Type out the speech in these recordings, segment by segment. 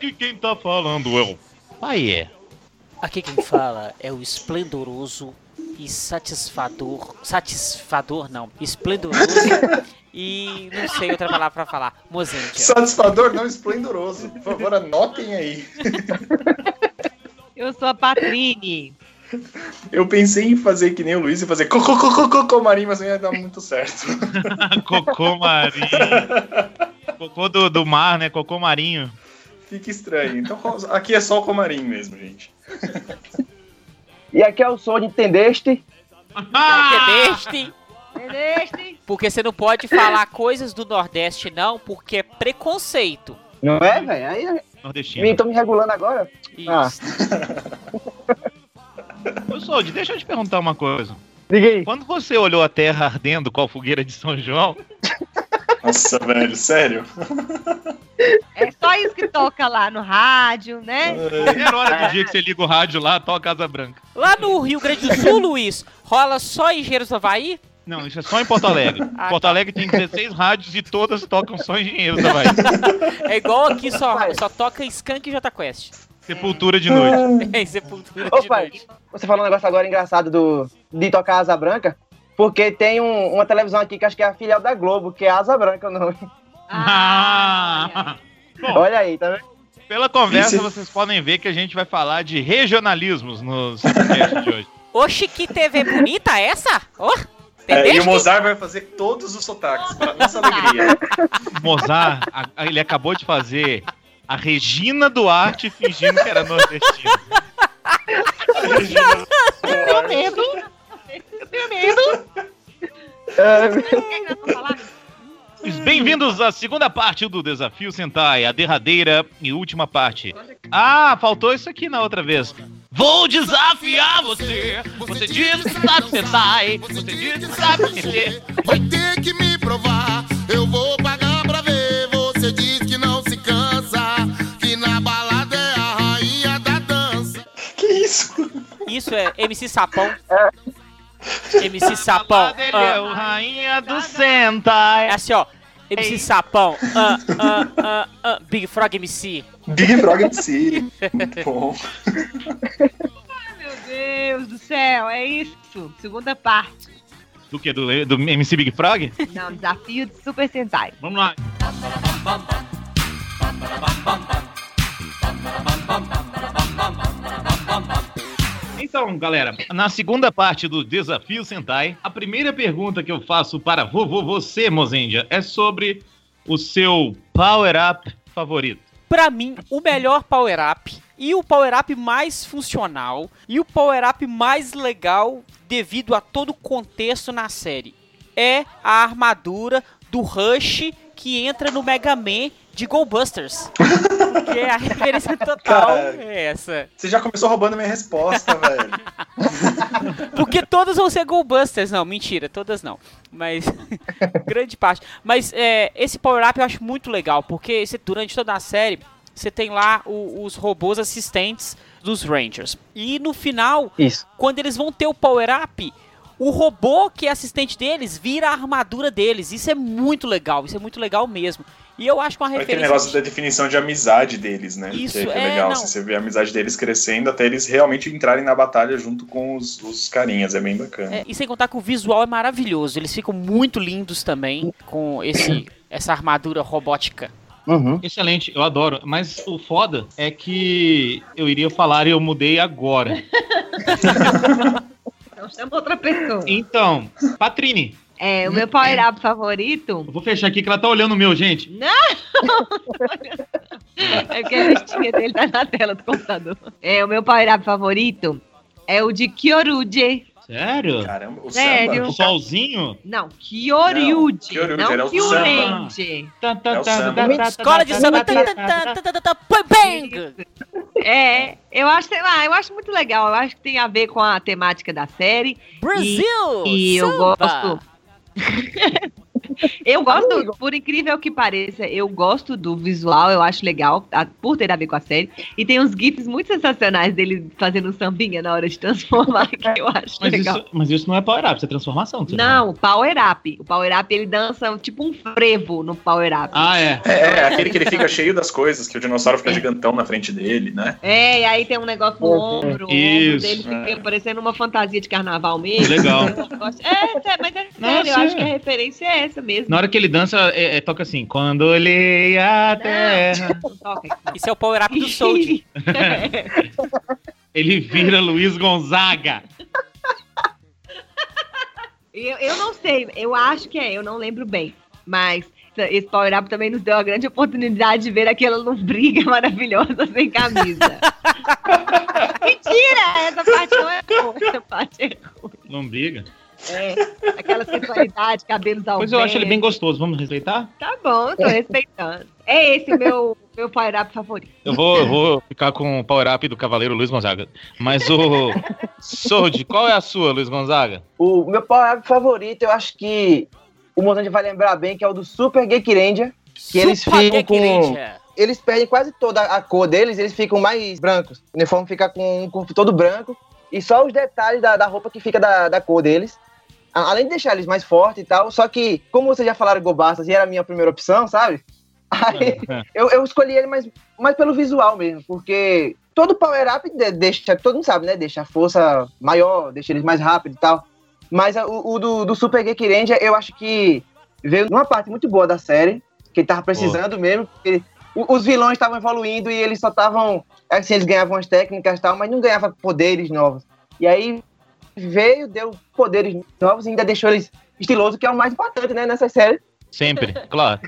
aqui quem tá falando é o Pai é. Aqui quem fala é o esplendoroso e satisfador. Satisfador, não. Esplendoroso e não sei outra palavra pra falar. Mozentia. Satisfador, não esplendoroso. Por favor, anotem aí. Eu sou a Patrine. Eu pensei em fazer que nem o Luiz e fazer cocô, cocô, cocô, marinho, mas não ia dar muito certo. Cocô marinho. Cocô do, do mar, né? Cocô marinho. Fica estranho. Então aqui é só o comarim mesmo, gente. E aqui é o som de entendeste? Entendeste? Entendeste? Porque você não pode falar coisas do Nordeste, não, porque é preconceito. Não é, velho? Aí é- Nordestino. me, tô me regulando agora? Ah. Isso. Ô, Sold, deixa eu te perguntar uma coisa. Diga aí. Quando você olhou a terra ardendo com a fogueira de São João, Nossa, velho, sério? É só isso que toca lá no rádio, né? era hora do dia que você liga o rádio lá, toca Asa Branca. Lá no Rio Grande do Sul, Luiz, rola só Engenheiros do Havaí? Não, isso é só em Porto Alegre. Ah, Porto tá. Alegre tem 16 rádios e todas tocam só engenheiros da Bahia. É igual aqui, só, só toca Skank e Jota Quest. Sepultura de noite. É Sepultura Ô, de pai, noite. você falou um negócio agora engraçado do, de tocar Asa Branca, porque tem um- uma televisão aqui que acho que é a filial da Globo, que é Asa Branca o nome. Ah. Bom, Olha aí, tá vendo? pela conversa Isso- vocês podem ver que a gente vai falar de regionalismos no podcast de hoje. Oxe, que TV bonita essa? Ó, É, e o? Mozart vai fazer todos os sotaques, para nossa alegria. Mozart, a- a- ele acabou de fazer a Regina Duarte fingindo que era nordestina. É, O é? Bem-vindos à segunda parte do Desafio Sentai, a derradeira e última parte. Ah, faltou isso aqui na outra vez. Vou desafiar você. Você diz que sabe Sentai. Você diz que sabe mexer. Vai ter que me provar, eu vou pagar pra ver. Você diz que não se cansa, que na balada é a rainha da dança. Que isso? Isso é MC Sapão. MC Sapão. Ele é ah, o rainha do Sentai. é assim, ó. MC Sapão. ah, ah, ah, Big Frog MC. Big Frog MC. Muito bom. Meu Deus do céu, é isso. Segunda parte. Do que? Do, do MC Big Frog? Não, desafio de Super Sentai. Vamos lá. Então, galera, na segunda parte do Desafio Sentai, a primeira pergunta que eu faço para vovô você, Mozendia, é sobre o seu power-up favorito. Pra mim, o melhor power-up e o power-up mais funcional e o power-up mais legal devido a todo o contexto na série é a armadura do Rush que entra no Mega Man de Goldbusters. que é a referência total Cara. é essa. Você já começou roubando minha resposta, velho. Porque todas vão ser Goldbusters. Não, mentira, todas não. Mas. grande parte. Mas é, esse power-up eu acho muito legal. Porque você- durante toda a série, você tem lá o- os robôs assistentes dos Rangers. E no final, Isso. quando eles vão ter o power-up. O robô que é assistente deles vira a armadura deles. Isso é muito legal. Isso é muito legal mesmo. E eu acho que uma referência. negócio da definição de amizade deles, né? Isso, que, que é, é legal. não. assim, você vê a amizade deles crescendo até eles realmente entrarem na batalha junto com os, os carinhas. É bem bacana. É, e sem contar que o visual é maravilhoso. Eles ficam muito lindos também com esse, essa armadura robótica. Uhum. Excelente, eu adoro. Mas o foda é que eu iria falar e eu mudei agora. Então chama outra pessoa. Então, Patrine, É, o meu power-up favorito eu vou fechar aqui que ela tá olhando o meu, gente. é porque a listinha dele tá na tela do computador. É, o meu power-up favorito é o de Kyoruge. Sério? Caramba, o Sério? O samba. solzinho? Não. Kyoryuge, Não, era o Kyoryuge. É o samba. Escola de samba. Bang! É, eu acho, sei lá, eu acho muito legal. Eu acho que tem a ver com a temática da série. Brasil! E eu samba! gosto. Eu gosto, Amigo. por incrível que pareça, eu gosto do visual, eu acho legal, a- por ter a ver com a série. E tem uns GIFs muito sensacionais dele fazendo sambinha na hora de transformar, que eu acho Mas legal. isso, mas isso não é power up, isso é transformação. Não, o Power Up. O Power Up ele dança tipo um frevo no Power Up. fala. Ah, é. É, é, aquele que ele fica cheio das coisas, que o dinossauro fica gigantão na frente dele, né? É, e aí tem um negócio no ombro, o ombro Isso, dele fica é. parecendo uma fantasia de carnaval mesmo. Legal. Eu É, é, mas é Não, sério, eu sim. acho que a referência é essa mesmo. Na hora que ele dança, é- é- toca assim: Quando olhei a terra. Não toca aqui. Isso é o power up do Sold. Ele vira Luiz Gonzaga. Eu, eu não sei, eu acho que é, eu não lembro bem. Mas esse Power Up também nos deu a grande oportunidade de ver aquela lombriga maravilhosa sem camisa. Mentira! Essa parte não é boa, essa parte é ruim. Lombriga. É, aquela sensualidade, cabelos ao Pois eu acho ele bem gostoso. Vamos respeitar? Tá bom, tô respeitando. É esse meu, meu Power Up favorito. Eu vou, eu vou ficar com o power up do Cavaleiro Luiz Gonzaga. Mas o. Sold, qual é a sua, Luiz Gonzaga? O meu power up favorito, eu acho que o Mozante vai lembrar bem, que é o do Super Geek Ranger. Que eles Super ficam Geek com-. Eles perdem quase toda a cor deles, eles ficam mais brancos. O uniforme fica com um corpo todo branco. E só os detalhes da, da roupa que fica da, da cor deles. Além de deixar eles mais fortes e tal. Só que, como vocês já falaram Gobastas e era a minha primeira opção, sabe? Aí eu, eu escolhi ele mais, mais pelo visual mesmo. Porque todo power up de- deixa, todo mundo sabe, né? Deixa a força maior, deixa eles mais rápido e tal. Mas o, o do, do Super Geek Ranger, eu acho que veio numa parte muito boa da série, que ele tava precisando mesmo, porque os vilões estavam evoluindo e eles só estavam. Assim, eles ganhavam as técnicas e tal, mas não ganhavam poderes novos. E aí veio, deu poderes novos e ainda deixou eles estilosos, que é o mais importante, né, nessa série. Sempre, claro.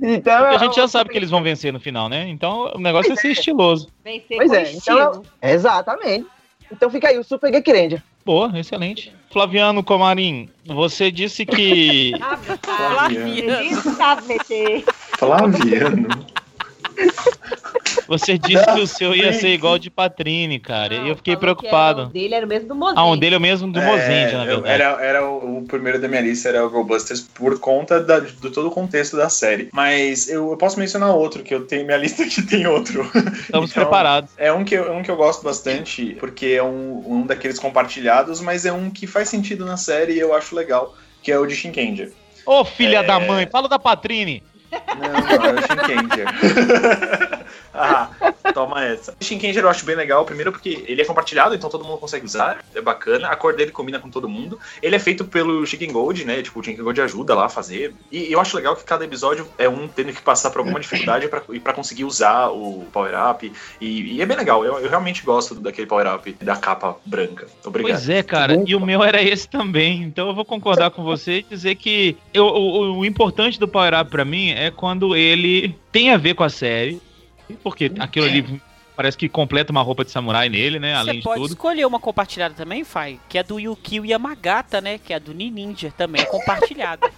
Então, Porque a é gente já sabe que eles vão vencer no final, né? Então o negócio é ser estiloso. Vencer Pois com é, então. Exatamente. Então fica aí, o Super Geek Ranger. Boa, excelente. Flaviano Comarim, você disse que. Flaviano. Meter. Flaviano. Você disse que o seu ia ser igual de Patrine, cara. E eu fiquei preocupado. O dele era o mesmo do Mozinho. Ah, um dele é o mesmo do Mozende, na É, eu- verdade. Era, era o, o primeiro da minha lista, era o GoBusters, por conta da, do todo o contexto da série. Mas eu, eu posso mencionar outro, que eu tenho minha lista que tem outro. Estamos Então, preparados. É um que, eu- um que eu gosto bastante, porque é um, um daqueles compartilhados, mas é um que faz sentido na série e eu acho legal, que é o de Shinkenger. Ô, filha É. da mãe, fala da Patrine. Não, não, é o Shinkenger. ah, toma essa. O Shinkenger eu acho bem legal, primeiro porque ele é compartilhado, então todo mundo consegue usar, é bacana. A cor dele combina com todo mundo. Ele é feito pelo Chicken Gold, né? Tipo, o Chicken Gold ajuda lá a fazer. E eu acho legal que cada episódio é um tendo que passar por alguma dificuldade pra, e pra conseguir usar o Power Up. E, e é bem legal, eu, eu realmente gosto daquele Power Up da capa branca. Obrigado. Pois é, cara. E o meu era esse também. Então eu vou concordar com você e dizer que eu- o, o importante do Power Up pra mim é quando ele tem a ver com a série. Porque aquilo ali parece que completa uma roupa de samurai nele, né? Além Você de pode tudo. escolher uma compartilhada também, Fai, que é do Yukio Yamagata, né? Que é do Ninja também, é compartilhada.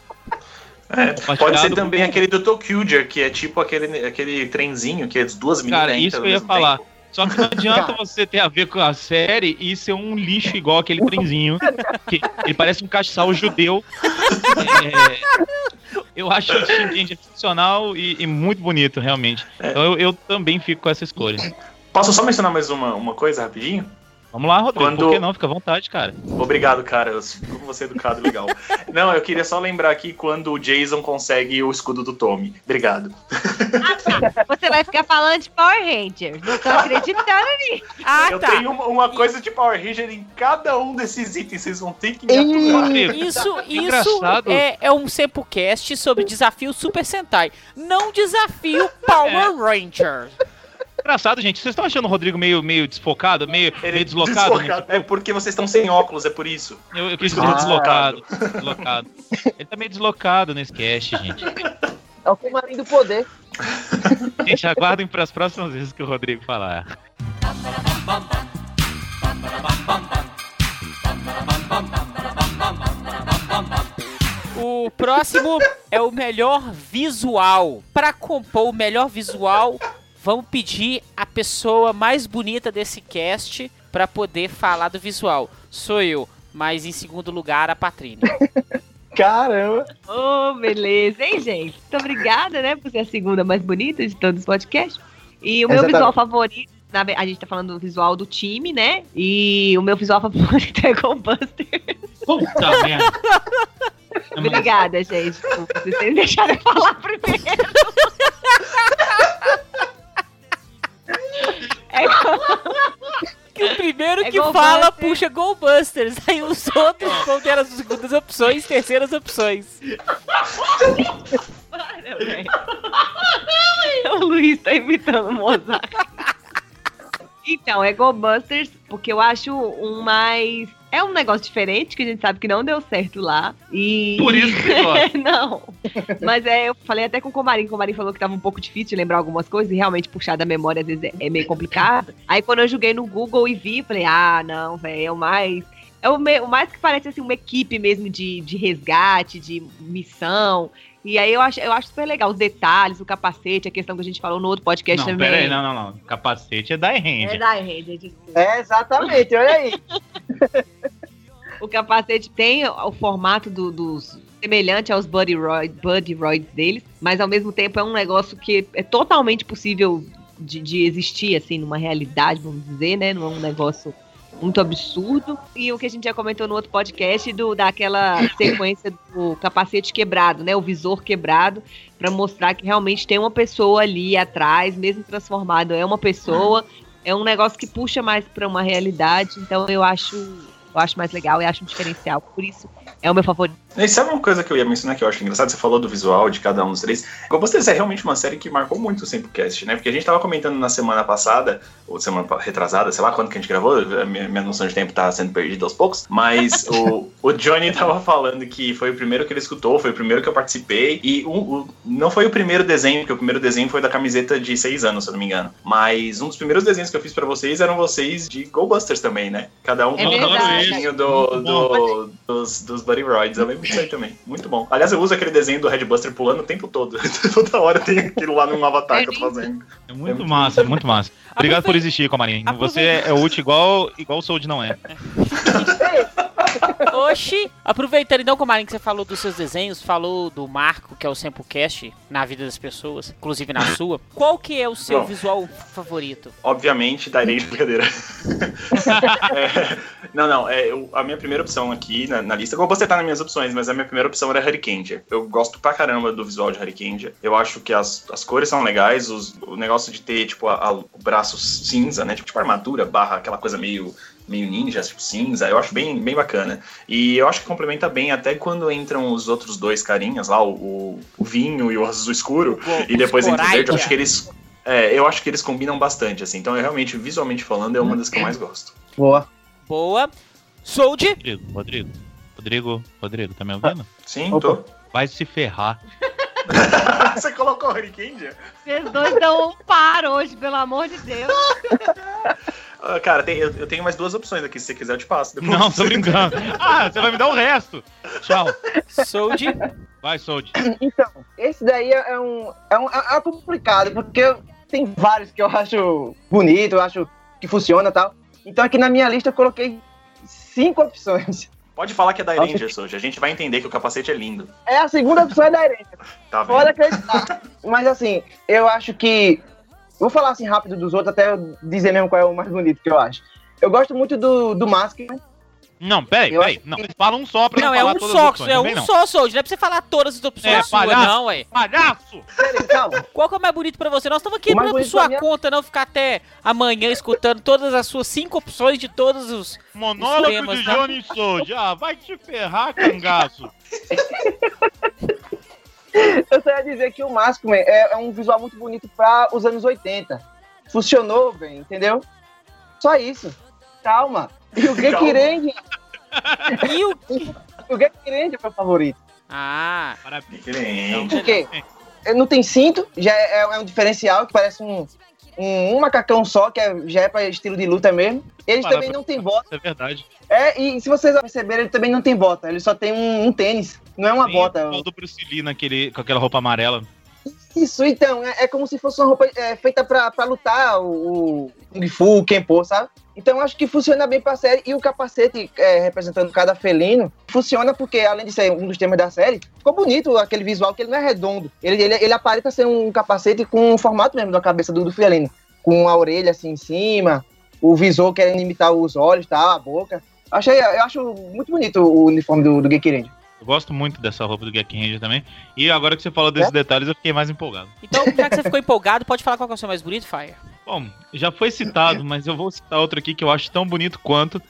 É, pode ser também aquele do Tokyuger, que é tipo aquele, aquele trenzinho que as duas meninas Cara, isso que eu ia falar. tempo. Só que não adianta você ter a ver com a série e ser um lixo igual aquele trenzinho. Que ele parece um castiçal judeu. É, eu acho o Shinken funcional e, e muito bonito, realmente. Então eu, eu também fico com essa escolha. Posso só mencionar mais uma, uma coisa rapidinho? Vamos lá, Rodrigo. Quando- Por que não? Fica à vontade, cara. Obrigado, cara. Eu- Como você é educado e legal. Não, eu queria só lembrar aqui quando o Jason consegue o escudo do Tommy. Obrigado. Ah, tá. Você vai ficar falando de Power Rangers. Não tô acreditando nisso. Ah, eu tá. tenho uma, uma coisa de Power Ranger em cada um desses itens. Vocês vão ter que me aturar. Isso, isso Engraçado. é, é um Sempocast sobre desafio Super Sentai, não desafio Power Rangers. Engraçado, gente. Vocês estão achando o Rodrigo meio, meio desfocado, meio, meio deslocado? deslocado. É porque vocês estão sem óculos, é por isso. Eu, eu quis Ah. dizer deslocado. Deslocado. Ele tá meio deslocado nesse cast, gente. É o Comarim do Poder. Gente, aguardem para as próximas vezes que o Rodrigo falar. O próximo é o melhor visual. Para compor o melhor visual, vamos pedir a pessoa mais bonita desse cast para poder falar do visual. Sou eu, mas em segundo lugar a Patrine. Caramba. Ô, beleza, hein, gente? Muito obrigada, né, por ser a segunda mais bonita de todos os podcasts. E o meu Exatamente. visual favorito, a gente tá falando do visual do time, né? E o meu visual favorito é Ghostbusters. Puta merda. Obrigada, gente, por vocês deixado eu falar primeiro. É, Que o primeiro É que fala Busters. puxa Goldbusters. Aí os outros vão ter as segundas opções, terceiras opções. para, velho. O Luiz tá imitando o Mozart. Então, é Ghostbusters, porque eu acho um mais. É um negócio diferente, que a gente sabe que não deu certo lá. E. Por isso que não. Mas é, eu falei até com o Comarim. O Comarim falou que tava um pouco difícil de lembrar algumas coisas e realmente puxar da memória às vezes é, é meio complicado. Aí quando eu joguei no Google e vi, falei, ah, não, velho, é o mais. É o mais que parece assim, uma equipe mesmo de, de resgate, de missão. E aí eu acho, eu acho super legal os detalhes, o capacete, a questão que a gente falou no outro podcast Não, também. pera aí, não, não, não. Capacete é da É Ranger. da Ranger, desculpa. É, exatamente, olha aí. O capacete tem o formato do- dos. semelhante aos Buddy, Roy, Buddy Roids deles, mas ao mesmo tempo é um negócio que é totalmente possível de, de existir, assim, numa realidade, vamos dizer, né? Não é um negócio muito absurdo. E o que a gente já comentou no outro podcast do, daquela sequência do capacete quebrado, né? O visor quebrado, para mostrar que realmente tem uma pessoa ali atrás, mesmo transformado, é uma pessoa. É um negócio que puxa mais para uma realidade, então eu acho, eu acho mais legal e acho um diferencial. Por isso é o meu favorito. E sabe uma coisa que eu ia mencionar que eu acho engraçado? Você falou do visual de cada um dos três. Ghostbusters é realmente uma série que marcou muito o Sempocast, né? Porque a gente tava comentando na semana passada, ou semana retrasada, sei lá quando que a gente gravou, a minha, minha noção de tempo tá sendo perdida aos poucos, mas o, o Johnny tava falando que foi o primeiro que ele escutou, foi o primeiro que eu participei, e um- o- não foi o primeiro desenho, porque o primeiro desenho foi da camiseta de seis anos, se eu não me engano. Mas um dos primeiros desenhos que eu fiz pra vocês eram vocês de Ghostbusters também, né? Cada um É com um do, do, dos, dos Buddy Roids. Eu lembro disso aí também. Muito bom. Aliás, eu uso aquele desenho do Red Buster pulando o tempo todo. Toda hora tem aquilo lá no avatar que eu tô fazendo. É muito massa, é muito massa. Obrigado por existir, Comarim. Você é útil igual, igual o Sold não é. Oxi! Aproveitando então, Comarim, que você falou dos seus desenhos, falou do Marco, que é o Samplecast, na vida das pessoas, inclusive na sua. Qual que é o seu Bom. visual favorito? Obviamente, darei de brincadeira. É, não, não. É, eu- a minha primeira opção aqui na, na lista, eu vou botar nas minhas opções, mas a minha primeira opção era Hurricane. Eu gosto pra caramba do visual de Hurricane. Eu acho que as, as cores são legais, os- o negócio de ter, tipo, a- a- o braço cinza, né? Tipo, tipo armadura, barra aquela coisa meio meio ninja, tipo cinza, eu acho bem, bem bacana. E eu acho que complementa bem até quando entram os outros dois carinhas lá, o, o- o vinho e o azul escuro, e depois entra o verde, eu acho que eles. É, eu acho que eles combinam bastante, assim. Então, eu realmente, visualmente falando, é uma das que eu mais gosto. Boa. Boa. Sold. Rodrigo, Rodrigo. Rodrigo, Rodrigo, tá me ouvindo? Sim, Opa. tô. Vai se ferrar. Você colocou o Hurricane? Vocês dois dão um par hoje, pelo amor de Deus. Ah, cara, tem- eu, eu tenho mais duas opções aqui. Se você quiser, eu te passo. depois. Não, tô brincando. Ah, você vai me dar o resto. Tchau. Sold. Vai, Sold. Então, esse daí é um, é um é complicado, porque eu- tem vários que eu acho bonito, eu acho que funciona e tal. Então aqui na minha lista eu coloquei cinco opções. Pode falar que é da Rangers hoje. A gente vai entender que o capacete é lindo. É a segunda opção é da Irene. Tá Pode vendo? acreditar. Mas assim, eu acho que. Vou falar assim rápido dos outros, até eu dizer mesmo qual é o mais bonito que eu acho. Eu gosto muito do, do Mask. Não, peraí, Eu peraí. Não, fala um só pra Não, não é falar um todas só, as opções. é um não. só, Sold. Não é pra você falar todas as opções É, suas, palhaço. não, ué. Palhaço! Peraí, calma. Qual que é o mais bonito pra você? Nós estamos aqui O mais por bonito sua mim é- conta, não ficar até amanhã escutando todas as suas cinco opções de todos os. Monólogo temas, de tá? Johnny Sold. Ah, vai te ferrar, cangaço. Eu só ia dizer que o Mask man, é, é um visual muito bonito para os anos 80. Funcionou bem, entendeu? Só isso. Calma. E o. Ranger, E o. o Ranger é meu favorito. Ah, Parabéns. Por quê? Ele não tem cinto, já é, é um diferencial que parece um, um, um macacão só, que é- já é para estilo de luta mesmo. Eles também não tem bota. É verdade. É, e se vocês perceberem, ele também não tem bota. Ele só tem um, um tênis. Não é uma Tem bota. o do Bruce Lee naquele, com aquela roupa amarela. Isso, então, é, é como se fosse uma roupa é, feita pra, pra lutar o, o Kung Fu, o Kenpo, sabe? Então acho que funciona bem pra série. E o capacete é, representando cada felino funciona porque, além de ser um dos temas da série, ficou bonito aquele visual que ele não é redondo. Ele, ele, ele aparenta ser um capacete com o formato mesmo da cabeça do, do felino. Com a orelha assim em cima, o visor querendo imitar os olhos, tá, a boca. Achei, eu acho muito bonito o uniforme do, do. Eu gosto muito dessa roupa do Gek Ranger também. E agora que você falou desses É? detalhes, eu fiquei mais empolgado. Então, já que você ficou empolgado, pode falar qual que é o seu mais bonito, Fire? Bom, já foi citado, mas eu vou citar outro aqui que eu acho tão bonito quanto,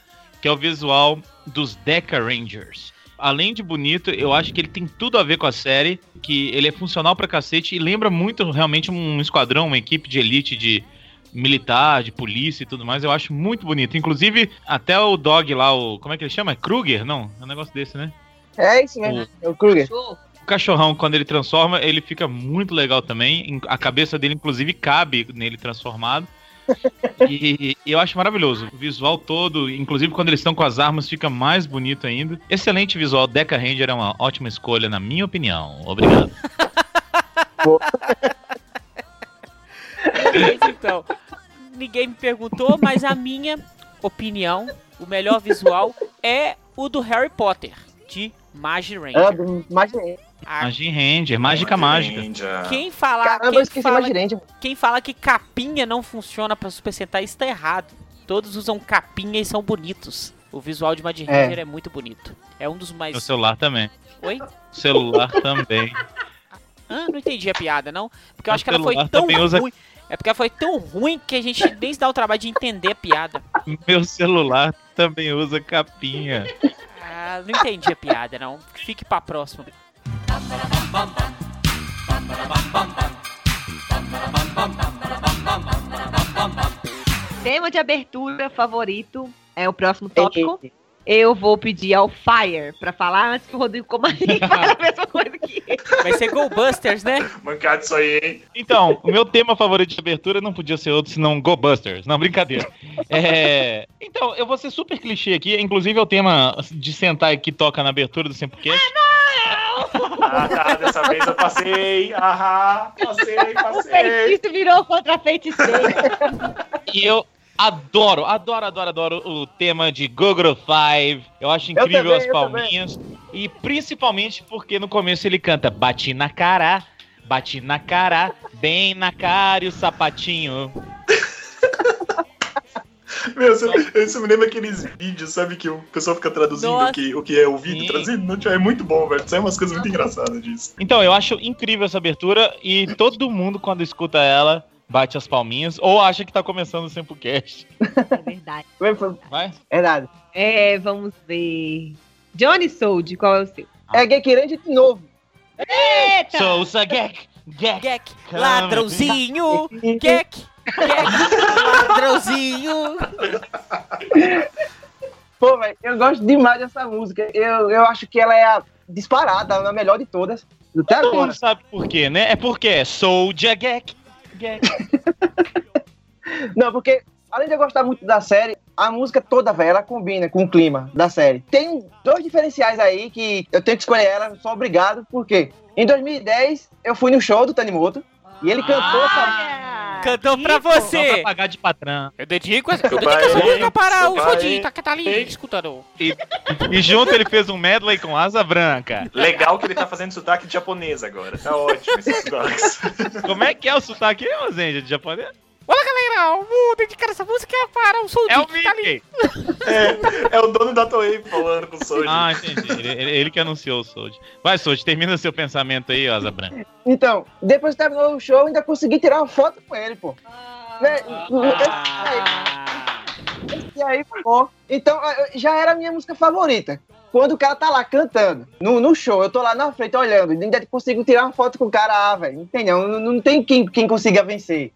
que é o visual dos Deca Rangers. Além de bonito, eu acho que ele tem tudo a ver com a série, que ele é funcional pra cacete e lembra muito realmente um esquadrão, uma equipe de elite de militar, de polícia e tudo mais. Eu acho muito bonito. Inclusive, até o dog lá, o. Como é que ele chama? Kruger? Não, é um negócio desse, né? É isso mesmo, é o Kruger. O cachorrão, quando ele transforma, ele fica muito legal também. A cabeça dele, inclusive, cabe nele transformado. E, e eu acho maravilhoso. O visual todo, inclusive quando eles estão com as armas, fica mais bonito ainda. Excelente visual. Deca Ranger é uma ótima escolha, na minha opinião. Obrigado. Então, ninguém me perguntou, mas a minha opinião, o melhor visual é o do Harry Potter, de Magi Ranger. do Magirente. A- Magia Ranger, mágica mágica. Ninja. Quem falar, Caramba, eu quem esqueci fala, quem fala que capinha não funciona pra Super Sentai está errado. Todos usam capinha e são bonitos. O visual de Magi É. Ranger é. muito bonito. É um dos mais. celular também. Oi? Celular também. Ah, não entendi a piada, não. Porque eu acho que ela foi tão também usa- ruim. É porque ela foi tão ruim que a gente nem se dá o trabalho de entender a piada. Meu celular também usa capinha. Ah, não entendi a piada, não. Fique pra próxima. Tema de abertura favorito é o próximo tópico. Eu vou pedir ao Fire pra falar antes que o Rodrigo Comarim fale a mesma coisa que ele. Vai ser Go Busters, né? Mancado isso aí, hein? Então, o meu tema favorito de abertura não podia ser outro senão Go Busters. Não, brincadeira. É, Então, eu vou ser super clichê aqui. Inclusive, é o tema de Sentai que toca na abertura do Sempocast. Ah, tá, dessa vez eu passei. Ahá, passei, O passei. feitiço virou contra a feiticeira. E eu adoro, adoro, adoro, adoro o tema de Gogoro Five. Eu acho incrível também, as eu palminhas. E principalmente porque no começo ele canta Bati na cara, bati na cara, bem na cara e o sapatinho. Meu, isso me lembra aqueles vídeos, sabe, que o pessoal fica traduzindo Nossa. o que, o que é o vídeo, Sim. traduzindo. Tipo, é muito bom, velho. Sai umas coisas muito engraçadas disso. Então, eu acho incrível essa abertura e todo mundo, quando escuta ela, bate as palminhas ou acha que tá começando o Sempocast. É verdade. Vai? Verdade. É, vamos ver. Johnny Sold, qual é o seu? É Geek Ranger de novo. Eita! Sousa Gek, Gek. Gek, ladrãozinho. Gek, Gek, ladrãozinho. Pô, velho, eu gosto demais dessa música. Eu, eu acho que ela é a disparada, a melhor de todas. Até Todo agora. mundo sabe por quê, né? É porque é Soldier Gek, Gek. Não, porque além de eu gostar muito da série, a música toda, velho, ela combina com o clima da série. Tem dois diferenciais aí que eu tenho que escolher ela, sou obrigado, porque em 2010 eu fui no show do Tanimoto e ele cantou essa Ah, Cantou pra. Só pra você. pagar de patrão. Eu dedico essa, eu dedico essa música para o hein? tá, que tá ali escutando. E junto ele fez um medley com asa branca. Legal que ele tá fazendo sotaque de japonês agora. Tá ótimo esses sotaques. Como é que é o sotaque, Zenja, de japonês? Olha, galera, vou dedicar essa música para o Soul É o tá ali. Mickey. É, é o dono da Toei falando com o Soji. Ah, entendi. Ele, ele- que anunciou o Sold. Vai, Sold, termina seu pensamento aí, asa branca. Então, depois que terminou o show, eu ainda consegui tirar uma foto com ele, pô. Ah, E aí, pô. Então, já era a minha música favorita. Quando o cara tá lá cantando, no, no show, eu tô lá na frente olhando, e ainda consigo tirar uma foto com o cara, ah, velho. Entendeu? Não, não tem quem, quem consiga vencer.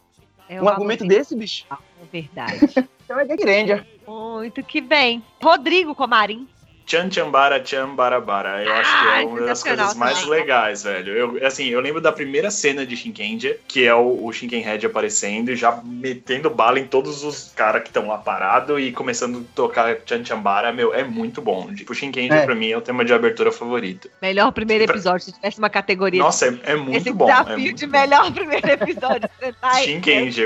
É Um argumento desse. desse, bicho. Verdade. Então é Geek Ranger. Muito que bem. Rodrigo Comarim. Chan Chambara Chan Barabara. Eu acho que é Ai, uma das coisas mais também. legais, velho. Eu, assim, eu lembro da primeira cena de Shinkenja, que é o, o Shinkenhead aparecendo e já metendo bala em todos os caras que estão lá parados e começando a tocar Chan Chambara. Meu, é muito bom. Tipo, Shinkenja É. pra mim é o tema de abertura favorito. Melhor primeiro episódio, se tivesse uma categoria. Nossa, é, é muito esse bom. desafio é muito de bom. melhor primeiro episódio. Tá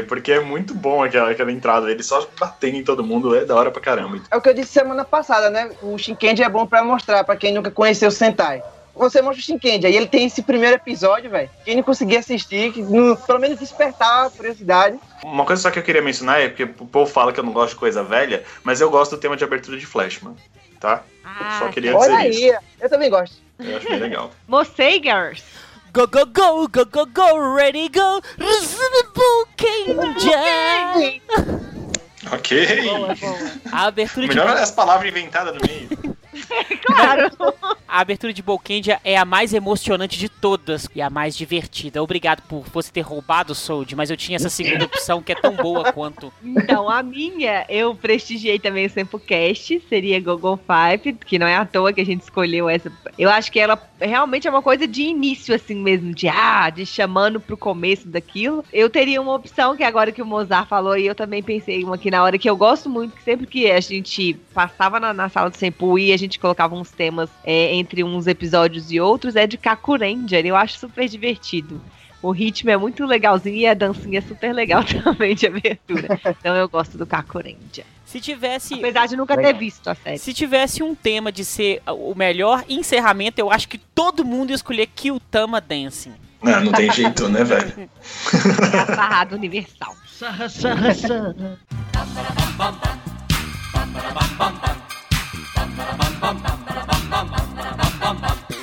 porque é muito bom aquela, aquela entrada dele, só batendo em todo mundo, é da hora pra caramba. É o que eu disse semana passada, né? O Shinkendi é bom pra mostrar, pra quem nunca conheceu o Sentai. Você mostra o Shinkendi, aí ele tem esse primeiro episódio, velho. Quem não conseguir assistir, que não- pelo menos despertar a curiosidade. Uma coisa só que eu queria mencionar é porque o povo fala que eu não gosto de coisa velha, mas eu gosto do tema de abertura de Flashman, tá? Ah, Só queria Olha dizer aí, eu também gosto. Eu acho bem legal. Moseigers. Go, go, go, go, go, go, ready, go. Kenja. ok. Boa, boa. A abertura de Melhor as palavras inventadas no meio. Claro. A abertura de Bolkendia é a mais emocionante de todas e a mais divertida. Obrigado por você ter roubado o Sold, mas eu tinha essa segunda opção que é tão boa quanto. Então, a minha, eu prestigiei também o Sempocast, seria Gogon Five, que não é à toa que a gente escolheu essa. Eu acho que ela realmente é uma coisa de início, assim mesmo, de ah, de chamando pro começo daquilo. Eu teria uma opção que agora que o Mozart falou, e eu também pensei uma aqui na hora que eu gosto muito, que sempre que a gente passava na, na sala do Senpu e a gente colocava uns temas é, entre uns episódios e outros, é de Kaku Ranger. Eu acho super divertido. O ritmo é muito legalzinho e a dancinha é super legal também de abertura. Então eu gosto do Kaku Ranger. Se tivesse. Apesar de nunca ter Legal. visto a série. Se tivesse um tema de ser o melhor encerramento, eu acho que todo mundo ia escolher Kyutama Dancing. Não, não tem jeito, né, velho? É a sarrada universal.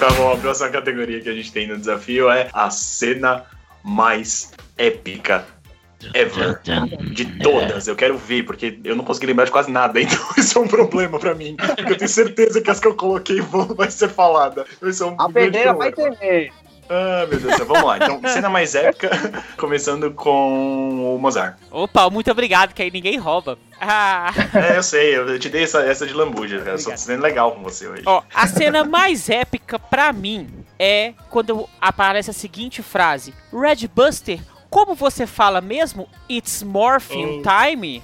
Tá bom, a próxima categoria que a gente tem no desafio é a cena mais épica ever. De todas. Eu quero ver, porque eu não consegui lembrar de quase nada, então isso é um problema pra mim. Porque eu tenho certeza que as que eu coloquei vão, vai ser falada. Isso é um A pedreira vai problema. Ah, meu Deus do céu. Vamos lá. Então, cena mais épica, começando com o Mozart. Opa, muito obrigado, que aí ninguém rouba. Ah. É, eu sei, eu te dei essa, essa de lambuja, cara. Eu Sou Obrigado. sendo legal com você hoje. Ó, a cena mais épica pra mim é quando aparece a seguinte frase: Red Buster, como você fala mesmo? It's morphing time?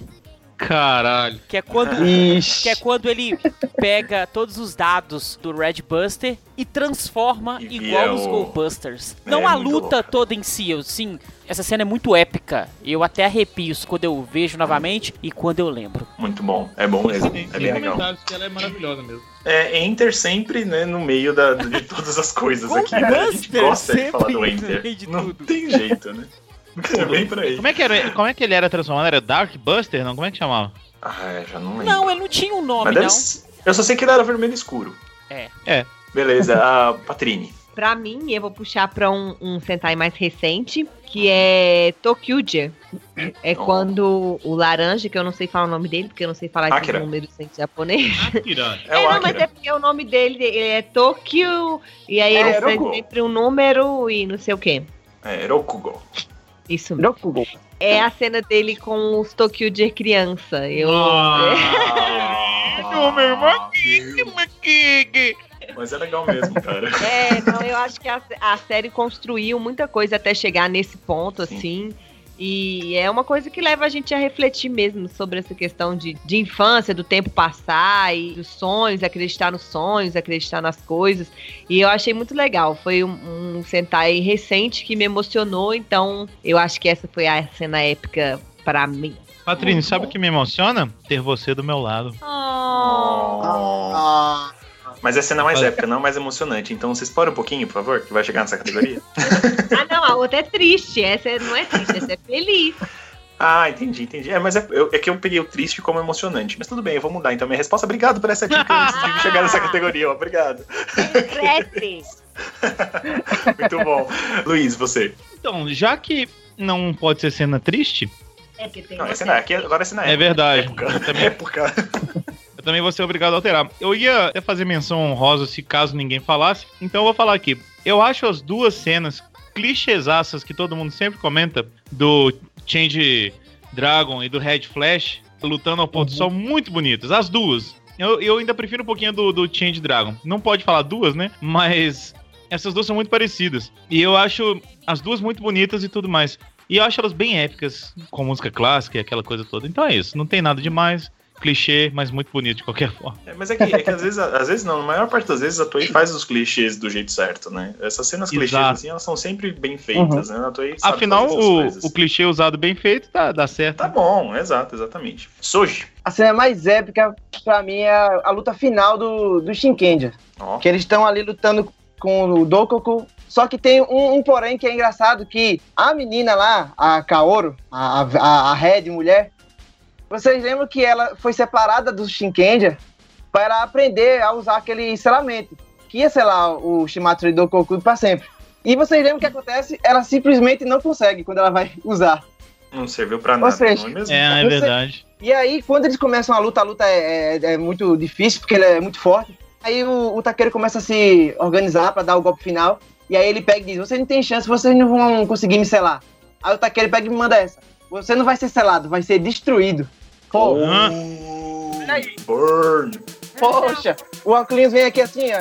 Caralho. Que é quando Ixi. que é quando ele pega todos os dados do Red Buster e transforma E igual vira os o- Goldbusters. É, Não a luta louca. toda em si, eu, sim. Essa cena é muito épica. Eu até arrepio quando eu vejo novamente e quando eu lembro. Muito bom. É bom mesmo. É bem legal. que ela é maravilhosa mesmo. É, Enter sempre, né, no meio da, de todas as coisas aqui. né? A gente gosta de falar do Enter. Não tudo. tem jeito, né? É bem por aí. Como é, que era, como é que ele era transformado? Era Dark Buster? Não, como é que chamava? Ah, é, já não lembro. Não, ele não tinha um nome, Mas não. ser- Eu só sei que ele era vermelho escuro. É. É. Beleza, a Patrine. Pra mim, eu vou puxar pra um, um Sentai mais recente, que é Tokyuja. É Oh. quando o laranja, que eu não sei falar o nome dele, porque eu não sei falar esses Akira. números em japonês. Akira. É, o não, mas Akira. é porque o nome dele ele é Tokyo, e aí É, ele sempre um número e não sei o quê. É, Rokugo. Isso mesmo. Rokugo. É a cena dele com os Tokyuja criança. Eu... Ah, meu irmão. Mas é legal mesmo, cara. É, não, eu acho que a, a série construiu muita coisa até chegar nesse ponto, Sim. assim. E é uma coisa que leva a gente a refletir mesmo sobre essa questão de, de infância, do tempo passar e dos sonhos, acreditar nos sonhos, acreditar nas coisas. E eu achei muito legal. Foi um, um Sentai recente que me emocionou, então eu acho que essa foi a cena épica pra mim. Patrine, Muito sabe o que me emociona? Ter você do meu lado. Ah, Mas é a cena mais épica, não mais emocionante. Então vocês param um pouquinho, por favor, que vai chegar nessa categoria. Ah, não, a outra é triste. Essa não é triste, essa é feliz. Ah, entendi, entendi. É, mas é, eu- é que eu peguei o triste como emocionante. Mas tudo bem, eu vou mudar então minha resposta. Obrigado por essa dica antes de chegar nessa categoria, ó. Obrigado. Muito bom. Luiz, você. Então, já que não pode ser cena triste, É porque tem Não, é cena, aqui, agora é cena É época. verdade. Época. Também- Época. Também vou ser obrigado a alterar. Eu ia até fazer menção honrosa se caso ninguém falasse, então eu vou falar aqui. Eu acho as duas cenas clichêsaças que todo mundo sempre comenta do Change Dragon e do Red Flash lutando ao pôr do sol muito bonitas. As duas. Eu, eu ainda prefiro um pouquinho do, do Change Dragon. Não pode falar duas, né? Mas essas duas são muito parecidas. E eu acho as duas muito bonitas e tudo mais. E eu acho elas bem épicas, com música clássica e aquela coisa toda. Então é isso, não tem nada demais. Clichê, mas muito bonito de qualquer forma. É, mas é que, é que às vezes, às vezes não, na maior parte das vezes a Toei faz os clichês do jeito certo, né? Essas cenas clichês, Exato. assim, elas são sempre bem feitas, né? A Toei sabe Afinal, o, coisas. o clichê usado bem feito dá, dá certo. Tá bom, exato, exatamente. Soji. A cena mais épica, pra mim, é a, a luta final do, do Shinkenja. Ó, Que eles estão ali lutando com o Dokoku. Só que tem um, um porém que é engraçado, que a menina lá, a Kaoru, a, a, a Red mulher, vocês lembram que ela foi separada do Shinkenja para aprender a usar aquele selamento, que ia selar o Shimatsuri Dokoku para sempre. E vocês lembram o que acontece? Ela simplesmente não consegue quando ela vai usar. não serviu pra nada, seja, não é mesmo? É, é verdade. E aí, quando eles começam a luta, a luta é, é- é muito difícil, porque ele é muito forte. Aí o, o Taqueiro começa a se organizar pra dar o golpe final. E aí ele pega e diz: Vocês não tem chance, vocês não vão conseguir me selar. Aí o Taqueiro pega e me manda essa: Você não vai ser selado, vai ser destruído. Pô? Oh, burn. poxa, o Oclinhos vem aqui assim, ó.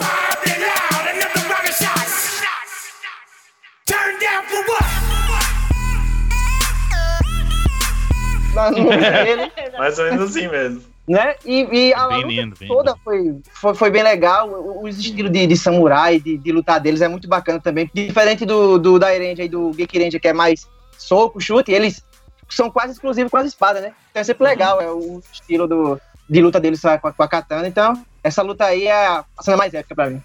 no dele, Mais ou menos assim mesmo. né? E, e a Bem luta lindo, bem toda foi, foi, foi bem legal. O- Os estilos de, de samurai, de, de lutar deles é muito bacana também. Diferente do, do da Ranger e do Geek Ranger, que é mais soco, chute, eles são quase exclusivos com as espadas, né? Então é sempre legal, é o estilo do, de luta deles com a, com a katana. Então, essa luta aí é a cena mais épica pra mim.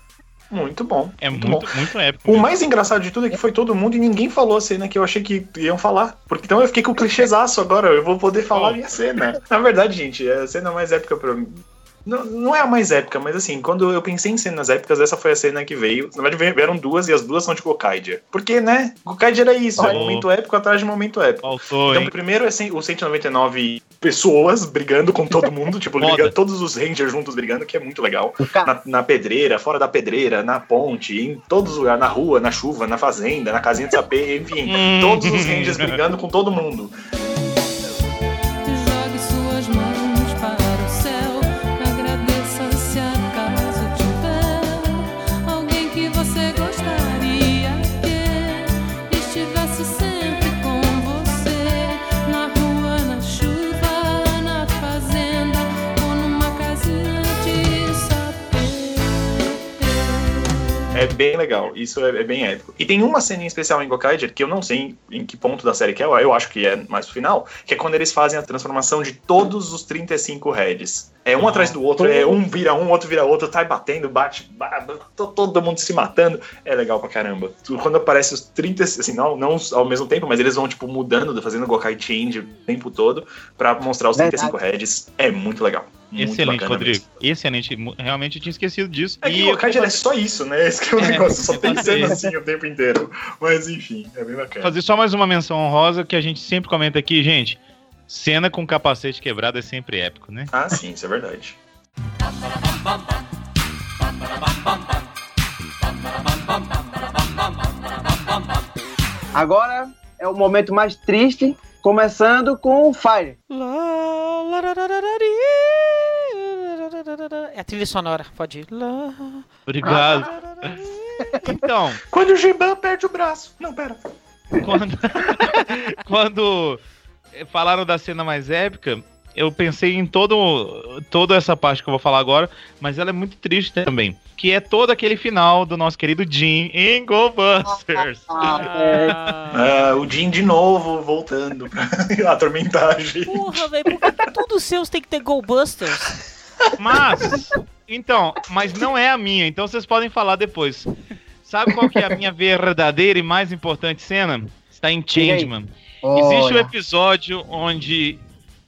Muito bom. É muito muito, bom. muito épico. O mais engraçado de tudo é que foi todo mundo e ninguém falou a cena que eu achei que iam falar. Porque então eu fiquei com o clichêzaço agora, eu vou poder falar a minha cena. Na verdade, gente, a cena mais épica pra mim. Não, não é a mais épica, mas assim, quando eu pensei em cenas épicas, essa foi a cena que veio. Na verdade, vieram duas e as duas são de Gokaidia. Porque, né? Gokaidia era isso, é Falou. momento épico atrás de momento épico. Faltou, Então, hein? primeiro é os 199 pessoas brigando com todo mundo, tipo, todos os Rangers juntos brigando, que é muito legal. O Na, na pedreira, fora da pedreira, na ponte, em todos os lugares, na rua, na chuva, na fazenda, na casinha de sapê, enfim, Hum. todos os Rangers brigando com todo mundo. É bem legal, isso é, é bem épico. E tem uma cena em especial em Gokaiger que eu não sei em, em que ponto da série que é, eu acho que é mais pro final, que é quando eles fazem a transformação de todos os 35 heads. É um atrás do outro, é um vira um, outro vira outro, tá batendo, bate, ba- to- todo mundo se matando. É legal pra caramba. Quando aparece os 30, assim, não, não ao mesmo tempo, mas eles vão, tipo, mudando, fazendo Gokai Change o tempo todo pra mostrar os Verdade. 35 heads. É muito legal. Muito Excelente, Rodrigo. mesmo. Excelente. Realmente eu tinha esquecido disso. É que E o Gokaiger é só isso, né? Esse que é o É, negócio, só tem eu cena sei. assim o tempo inteiro. Mas enfim, é bem bacana. fazer só mais uma menção honrosa que a gente sempre comenta aqui, gente. Cena com capacete quebrado é sempre épico, né? Ah, sim, isso é verdade. agora é o momento mais triste, começando com o Fire. É a trilha sonora, pode ir. Obrigado. Então, Quando o Giban perde o braço. Não, pera. quando, quando falaram da cena mais épica, eu pensei em todo, toda essa parte que eu vou falar agora, mas ela é muito triste também. Que é todo aquele final do nosso querido Jim em Go Busters. Ah, o Jim de novo voltando pra atormentar a gente. Porra, velho, por que todos os seus tem que ter Go Busters? Mas, então, mas não é a minha, então vocês podem falar depois. Sabe qual que é a minha verdadeira e mais importante cena? Está em. Changeman. Existe um episódio onde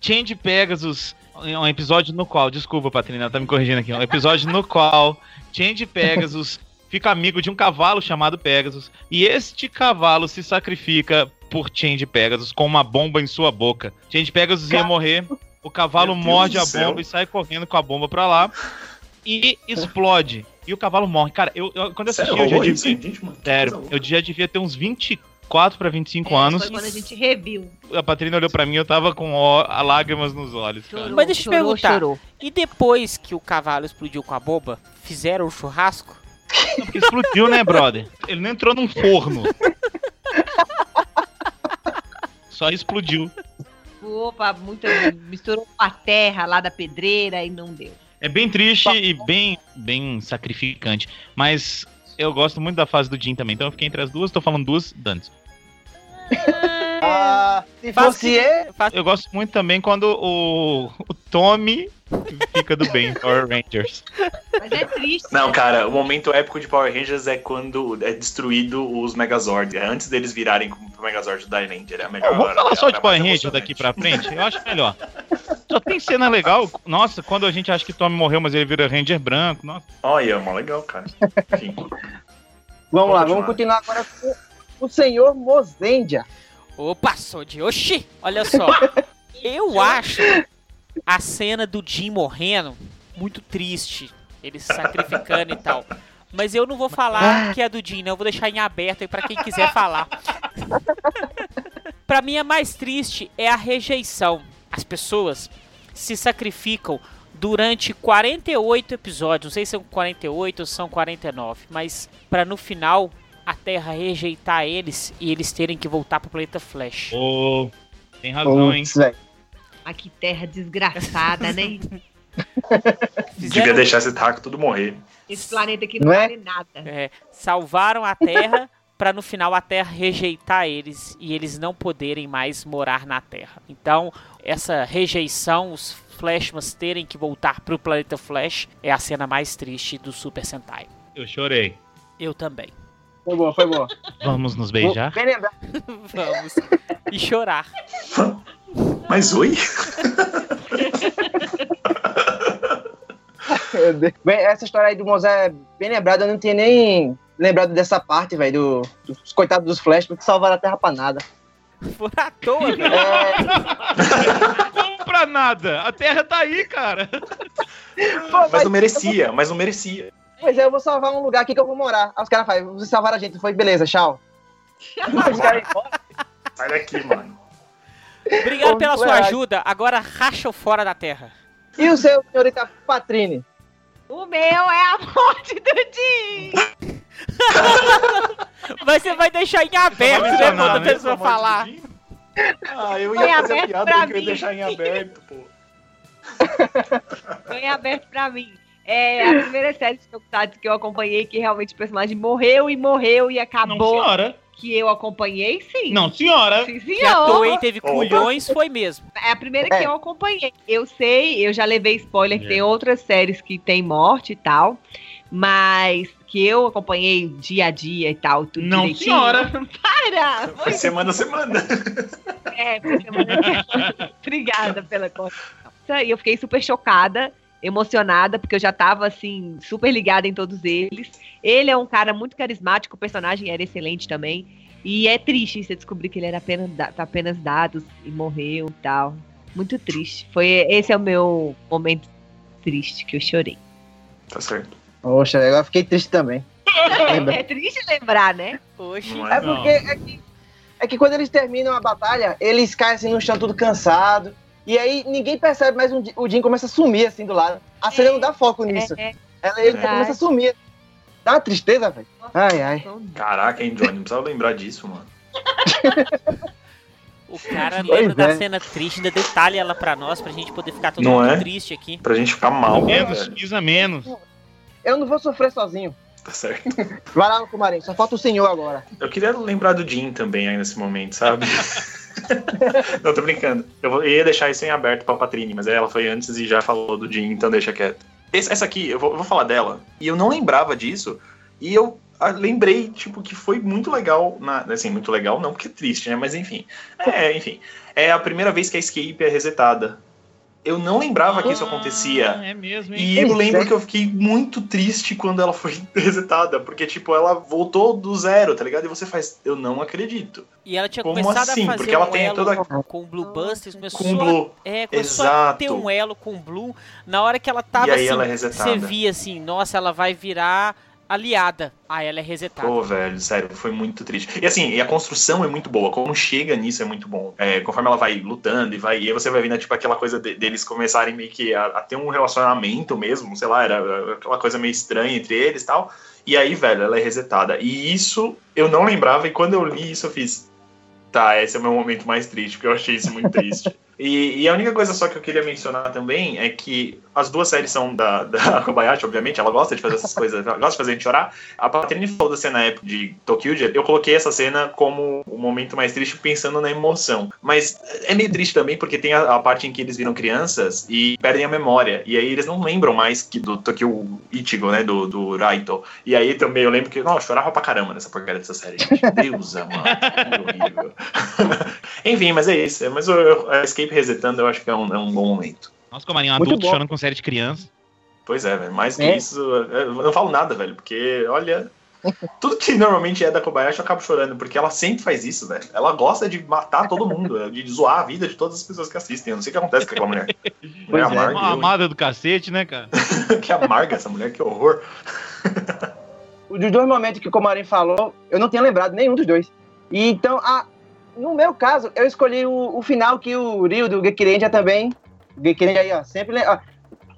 Change Pegasus. Um episódio no qual, desculpa, Patrina, tá me corrigindo aqui. Um episódio no qual Change Pegasus fica amigo de um cavalo chamado Pegasus. E este cavalo se sacrifica por Change Pegasus com uma bomba em sua boca. Change Pegasus ia Ca- morrer. O cavalo morde a bomba e sai correndo com a bomba pra lá. E explode. E o cavalo morre. Cara, eu, eu- quando eu assisti, Sério, eu já devia, gente, mano? Sério, eu já devia ter uns 24 pra 25 É, anos. Foi quando a gente reviu. A Patrícia olhou pra mim eu tava com ó, a lágrimas nos olhos. Chorou, Mas deixa eu te perguntar. chorou. E depois que o cavalo explodiu com a boba, fizeram o churrasco? Não, Porque explodiu, né, brother? Ele não entrou num forno. Só explodiu. Opa, muita, misturou com a terra lá da pedreira e não deu. É bem triste e bem, bem sacrificante. Mas eu gosto muito da fase do Jim também. Então eu fiquei entre as duas, tô falando duas, Dantes. Ah, se Faz fosse eu, Faz- Eu gosto muito também quando o, o Tommy fica do bem em Power Rangers. Mas é triste. Não, né? cara, o momento épico de Power Rangers é quando é destruído os Megazords. É antes deles virarem como o Megazord da Ranger. É a melhor. Vamos falar só de Power Rangers daqui pra frente? Eu acho melhor. Só tem cena legal. Nossa, quando a gente acha que Tommy morreu, mas ele vira Ranger branco. Nossa. Olha, é mó legal, cara. Enfim. vamos lá, Vamos vamos continuar agora com o senhor Mozendia. Opa, sou de Oxi! Olha só, eu acho a cena do Jim morrendo muito triste. Ele se sacrificando e tal. Mas eu não vou falar que é do Jim, não. Eu vou deixar em aberto aí pra quem quiser falar. pra mim, a mais triste é a rejeição. As pessoas se sacrificam durante 48 episódios. Não sei se são 48 ou são 49. Mas pra no final a Terra rejeitar eles e eles terem que voltar pro planeta Flash. Ô, tem razão, hein? Putz, velho. Ah, que terra desgraçada, né? Devia deixar esse taco tudo morrer. Esse planeta aqui não, Não é? vale nada. é, salvaram a Terra pra no final a Terra rejeitar eles e eles não poderem mais morar na Terra. Então, essa rejeição, os Flashmans terem que voltar pro planeta Flash é a cena mais triste do Super Sentai. Eu chorei. Eu também. Foi boa, foi boa. Vamos nos beijar? Bem lembrado. Vamos. E chorar. Mas oi? Bem, essa história aí do Mozart é bem lembrada. Eu não tinha nem lembrado dessa parte, velho, do, dos coitados dos Flash, porque salvaram a Terra pra nada. Por à toa, velho. É, Como pra nada? A Terra tá aí, cara. pô, Mas não merecia, mas não merecia. Pois é, eu vou salvar um lugar aqui que eu vou morar. Aí os caras fazem, vocês salvaram a gente, foi beleza, tchau. Os caras- Sai daqui, mano. Obrigado pela sua ajuda. Agora racha o fora da Terra. e o seu, senhorita Patrine? O meu é a morte do Jim. Mas você vai deixar em aberto, né, pô? Da pessoa falar. Ah, eu ia fazer a aberto piada pra porque eu ia deixar em aberto, pô. Foi aberto pra mim. É a primeira série de Tokusatsu que eu acompanhei que realmente o personagem morreu e morreu e Não, acabou. senhora. que eu acompanhei, sim. Não, senhora. Sim, Que a. Toei teve culhões, foi mesmo. É a primeira É. que eu acompanhei. Eu sei, eu já levei spoiler que É. tem outras séries que tem morte e tal, mas que eu acompanhei dia a dia e tal, tudo Não, direitinho. senhora. Para! Foi semana a semana. É, foi semana- Obrigada pela conversa. E eu fiquei super chocada, emocionada, porque eu já tava, assim, super ligada em todos eles. Ele é um cara muito carismático, o personagem era excelente também. E é triste você descobrir que ele era apenas, da- apenas dados e morreu e tal. Muito triste. Foi, esse é o meu momento triste, que eu chorei. Tá certo. Poxa, agora eu fiquei triste também. É triste lembrar, né? Não É é? porque é que, é que quando eles terminam a batalha, eles caem assim no chão tudo cansado. E aí ninguém percebe, mas um o Jim começa a sumir assim do lado. A cena não dá foco nisso. É, Ela, ele verdade. começa a sumir. Dá uma tristeza, velho. Ai, ai. Caraca, hein, Johnny? Não precisava lembrar disso, mano. O cara Pois lembra da é. cena triste, ainda detalha ela pra nós, pra gente poder ficar todo Não mundo é? triste aqui. Pra gente ficar mal, menos, velho. pisa menos. Eu não vou sofrer sozinho. Tá certo. Vai lá no Kumarin, só falta o senhor agora. Eu queria lembrar do Jim também aí nesse momento, sabe? Não, tô brincando. Eu ia deixar isso em aberto pra Patrine, mas ela foi antes e já falou do Jim, então deixa quieto. Essa aqui, eu vou, eu vou falar dela. E eu não lembrava disso. E eu ah, lembrei, tipo, que foi muito legal. Na, assim, muito legal, não porque é triste, né? Mas enfim. É, enfim. É a primeira vez que a Escape é resetada. Eu não lembrava que isso acontecia. Ah, é mesmo, hein? E eu lembro é. que eu fiquei muito triste quando ela foi resetada, porque, tipo, ela voltou do zero, tá ligado? E você faz, eu não acredito. E ela tinha Como começado assim? a fazer Porque ela um tem elo toda- com o Blue Busters, começou, Com o Blue. A, é, começou a Exato. ter um elo com o Blue. Na hora que ela tava E aí assim, ela é resetada. você via assim, nossa, ela vai virar aliada. Aí ela é resetada. Pô, velho, sério, foi muito triste. E assim, e a construção é muito boa, como chega nisso é muito bom. É, conforme ela vai lutando e vai, e aí você vai vendo, tipo, aquela coisa de- deles começarem meio que a, a ter um relacionamento mesmo, sei lá, era aquela coisa meio estranha entre eles e tal. E aí, velho, ela é resetada. E isso eu não lembrava, e quando eu li isso, eu fiz. Tá, esse é o meu momento mais triste, porque eu achei isso muito triste. E, e a única coisa só que eu queria mencionar também é que as duas séries são da, da Kobayashi, obviamente, ela gosta de fazer essas coisas, ela gosta de fazer a gente chorar. A Patrícia falou da cena épica de Tokyo, eu coloquei essa cena como o momento mais triste pensando na emoção. Mas é meio triste também porque tem a, a parte em que eles viram crianças e perdem a memória. E aí eles não lembram mais que do Tokyo Ichigo, né, do, do Raito. E aí também eu lembro que, nossa, eu chorava pra caramba nessa porcaria dessa série, gente. Deus amado, que horrível. Enfim, mas é isso. Mas o a Escape resetando eu acho que é um, é um bom momento. Nossa, como um adulto bom. chorando com série de criança. Pois é, velho. Mais que É. isso, eu não falo nada, velho, porque, olha. Tudo que normalmente é da Kobayashi eu acabo chorando, porque ela sempre faz isso, velho. Ela gosta de matar todo mundo, de zoar a vida de todas as pessoas que assistem. Eu não sei o que acontece com aquela mulher. Mulher Pois é. amarga, Uma eu- amada do cacete, né, cara? que amarga essa mulher, que horror. Dos dois momentos que o Comarim falou, eu não tinha lembrado nenhum dos dois. E então, a, no meu caso, eu escolhi o, o final que o Rio do Gekirendia também. Gekirendia aí, ó, sempre. ó,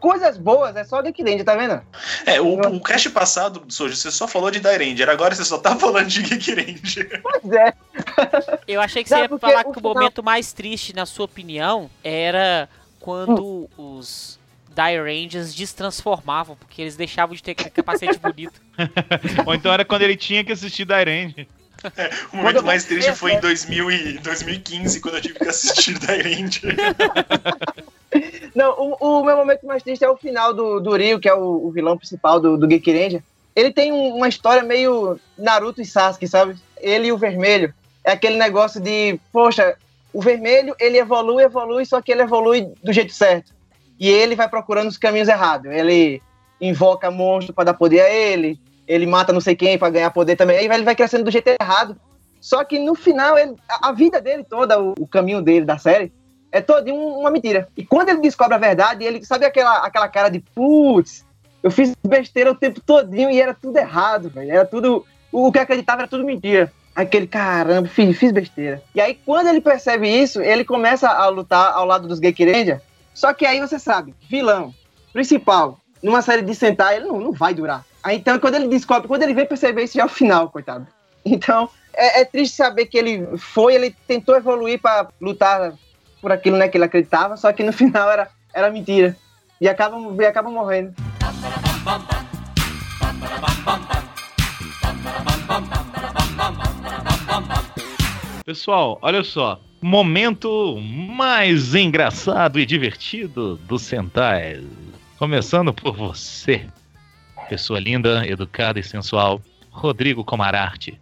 coisas boas, é só o Gekirendia, tá vendo? É, o, o cast passado, Soji, você só falou de Dairanger, agora você só tá falando de Geek Ranger. Pois é. Eu achei que você ia falar o que o final- momento mais triste, na sua opinião, era quando os Die Rangers destransformavam, porque eles deixavam de ter aquele capacete bonito. Ou então era quando ele tinha que assistir O momento eu- mais triste foi em 2000 e 2015, quando eu tive que assistir Dairanger. Não, o, o meu momento mais triste é o final do, do Rio, que é o, o vilão principal do, do Gekirendia. Ele tem um- uma história meio Naruto e Sasuke, sabe? Ele e o vermelho. É aquele negócio de, poxa, o vermelho ele evolui, evolui, só que ele evolui do jeito certo. E ele vai procurando os caminhos errados. Ele invoca monstro para dar poder a ele, ele mata não sei quem para ganhar poder também. Aí ele vai crescendo do jeito errado. Só que no final, ele- a, vida dele toda, o, o caminho dele da série, é todinho uma mentira. E quando ele descobre a verdade, ele sabe aquela, aquela cara de putz, eu fiz besteira o tempo todinho e era tudo errado, velho. Era tudo. O que acreditava era tudo mentira. Aquele caramba, fiz, fiz besteira. E aí, quando ele percebe isso, ele começa a lutar ao lado dos Gekirendia. Só que aí você sabe, vilão, principal, numa série de Sentai, ele não, não vai durar. Aí então, quando ele descobre, quando ele vem perceber isso, já é o final, coitado. Então, é, é triste saber que ele foi, ele tentou evoluir para lutar por aquilo né, que ele acreditava, só que no final era, era mentira. E acaba, e acaba morrendo. Pessoal, olha só. Momento mais engraçado e divertido do Sentai. Começando por você, pessoa linda, educada e sensual, Rodrigo Comararte.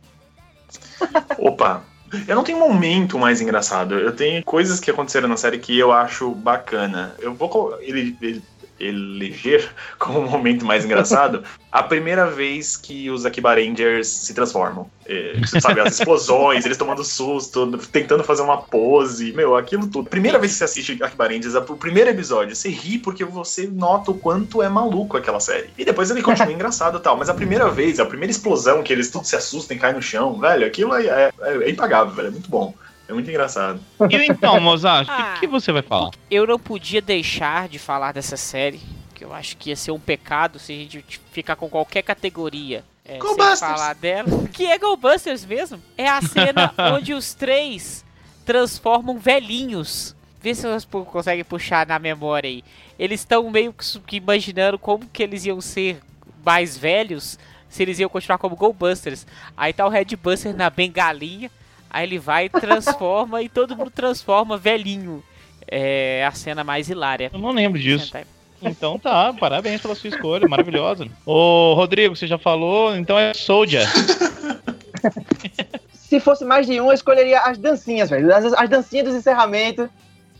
Opa! Eu não tenho momento mais engraçado. Eu tenho coisas que aconteceram na série que eu acho bacana. Eu vou ele, ele- eleger como um momento mais engraçado a primeira vez que os Akiba Rangers se transformam. É, você sabe, as explosões, eles tomando susto, tentando fazer uma pose, meu, aquilo tudo. Primeira vez que você assiste Akiba Rangers, o primeiro episódio, você ri porque você nota o quanto é maluco aquela série. E depois ele continua engraçado e tal, mas a primeira vez, a primeira explosão que eles todos se assustam e caem no chão, velho, aquilo é, é- é impagável, velho, é muito bom. É muito engraçado. E então, Mozart, o Ah. que, que você vai falar? Eu não podia deixar de falar dessa série, que eu acho que ia ser um pecado se a gente ficar com qualquer categoria é, sem falar dela. Que é Go Busters mesmo. É a cena onde os três transformam velhinhos. Vê se vocês conseguem puxar na memória aí. Eles estão meio que imaginando como que eles iam ser mais velhos se eles iam continuar como Go Busters. Aí tá o Red Buster na bengalinha. Aí ele vai, transforma e todo mundo transforma velhinho. É a cena mais hilária. Eu não lembro disso. Sentai. Então tá, parabéns pela sua escolha, maravilhosa. Ô, Rodrigo, você já falou, então é Soldier. Se fosse mais de um, eu escolheria as dancinhas, velho. As, as dancinhas dos encerramentos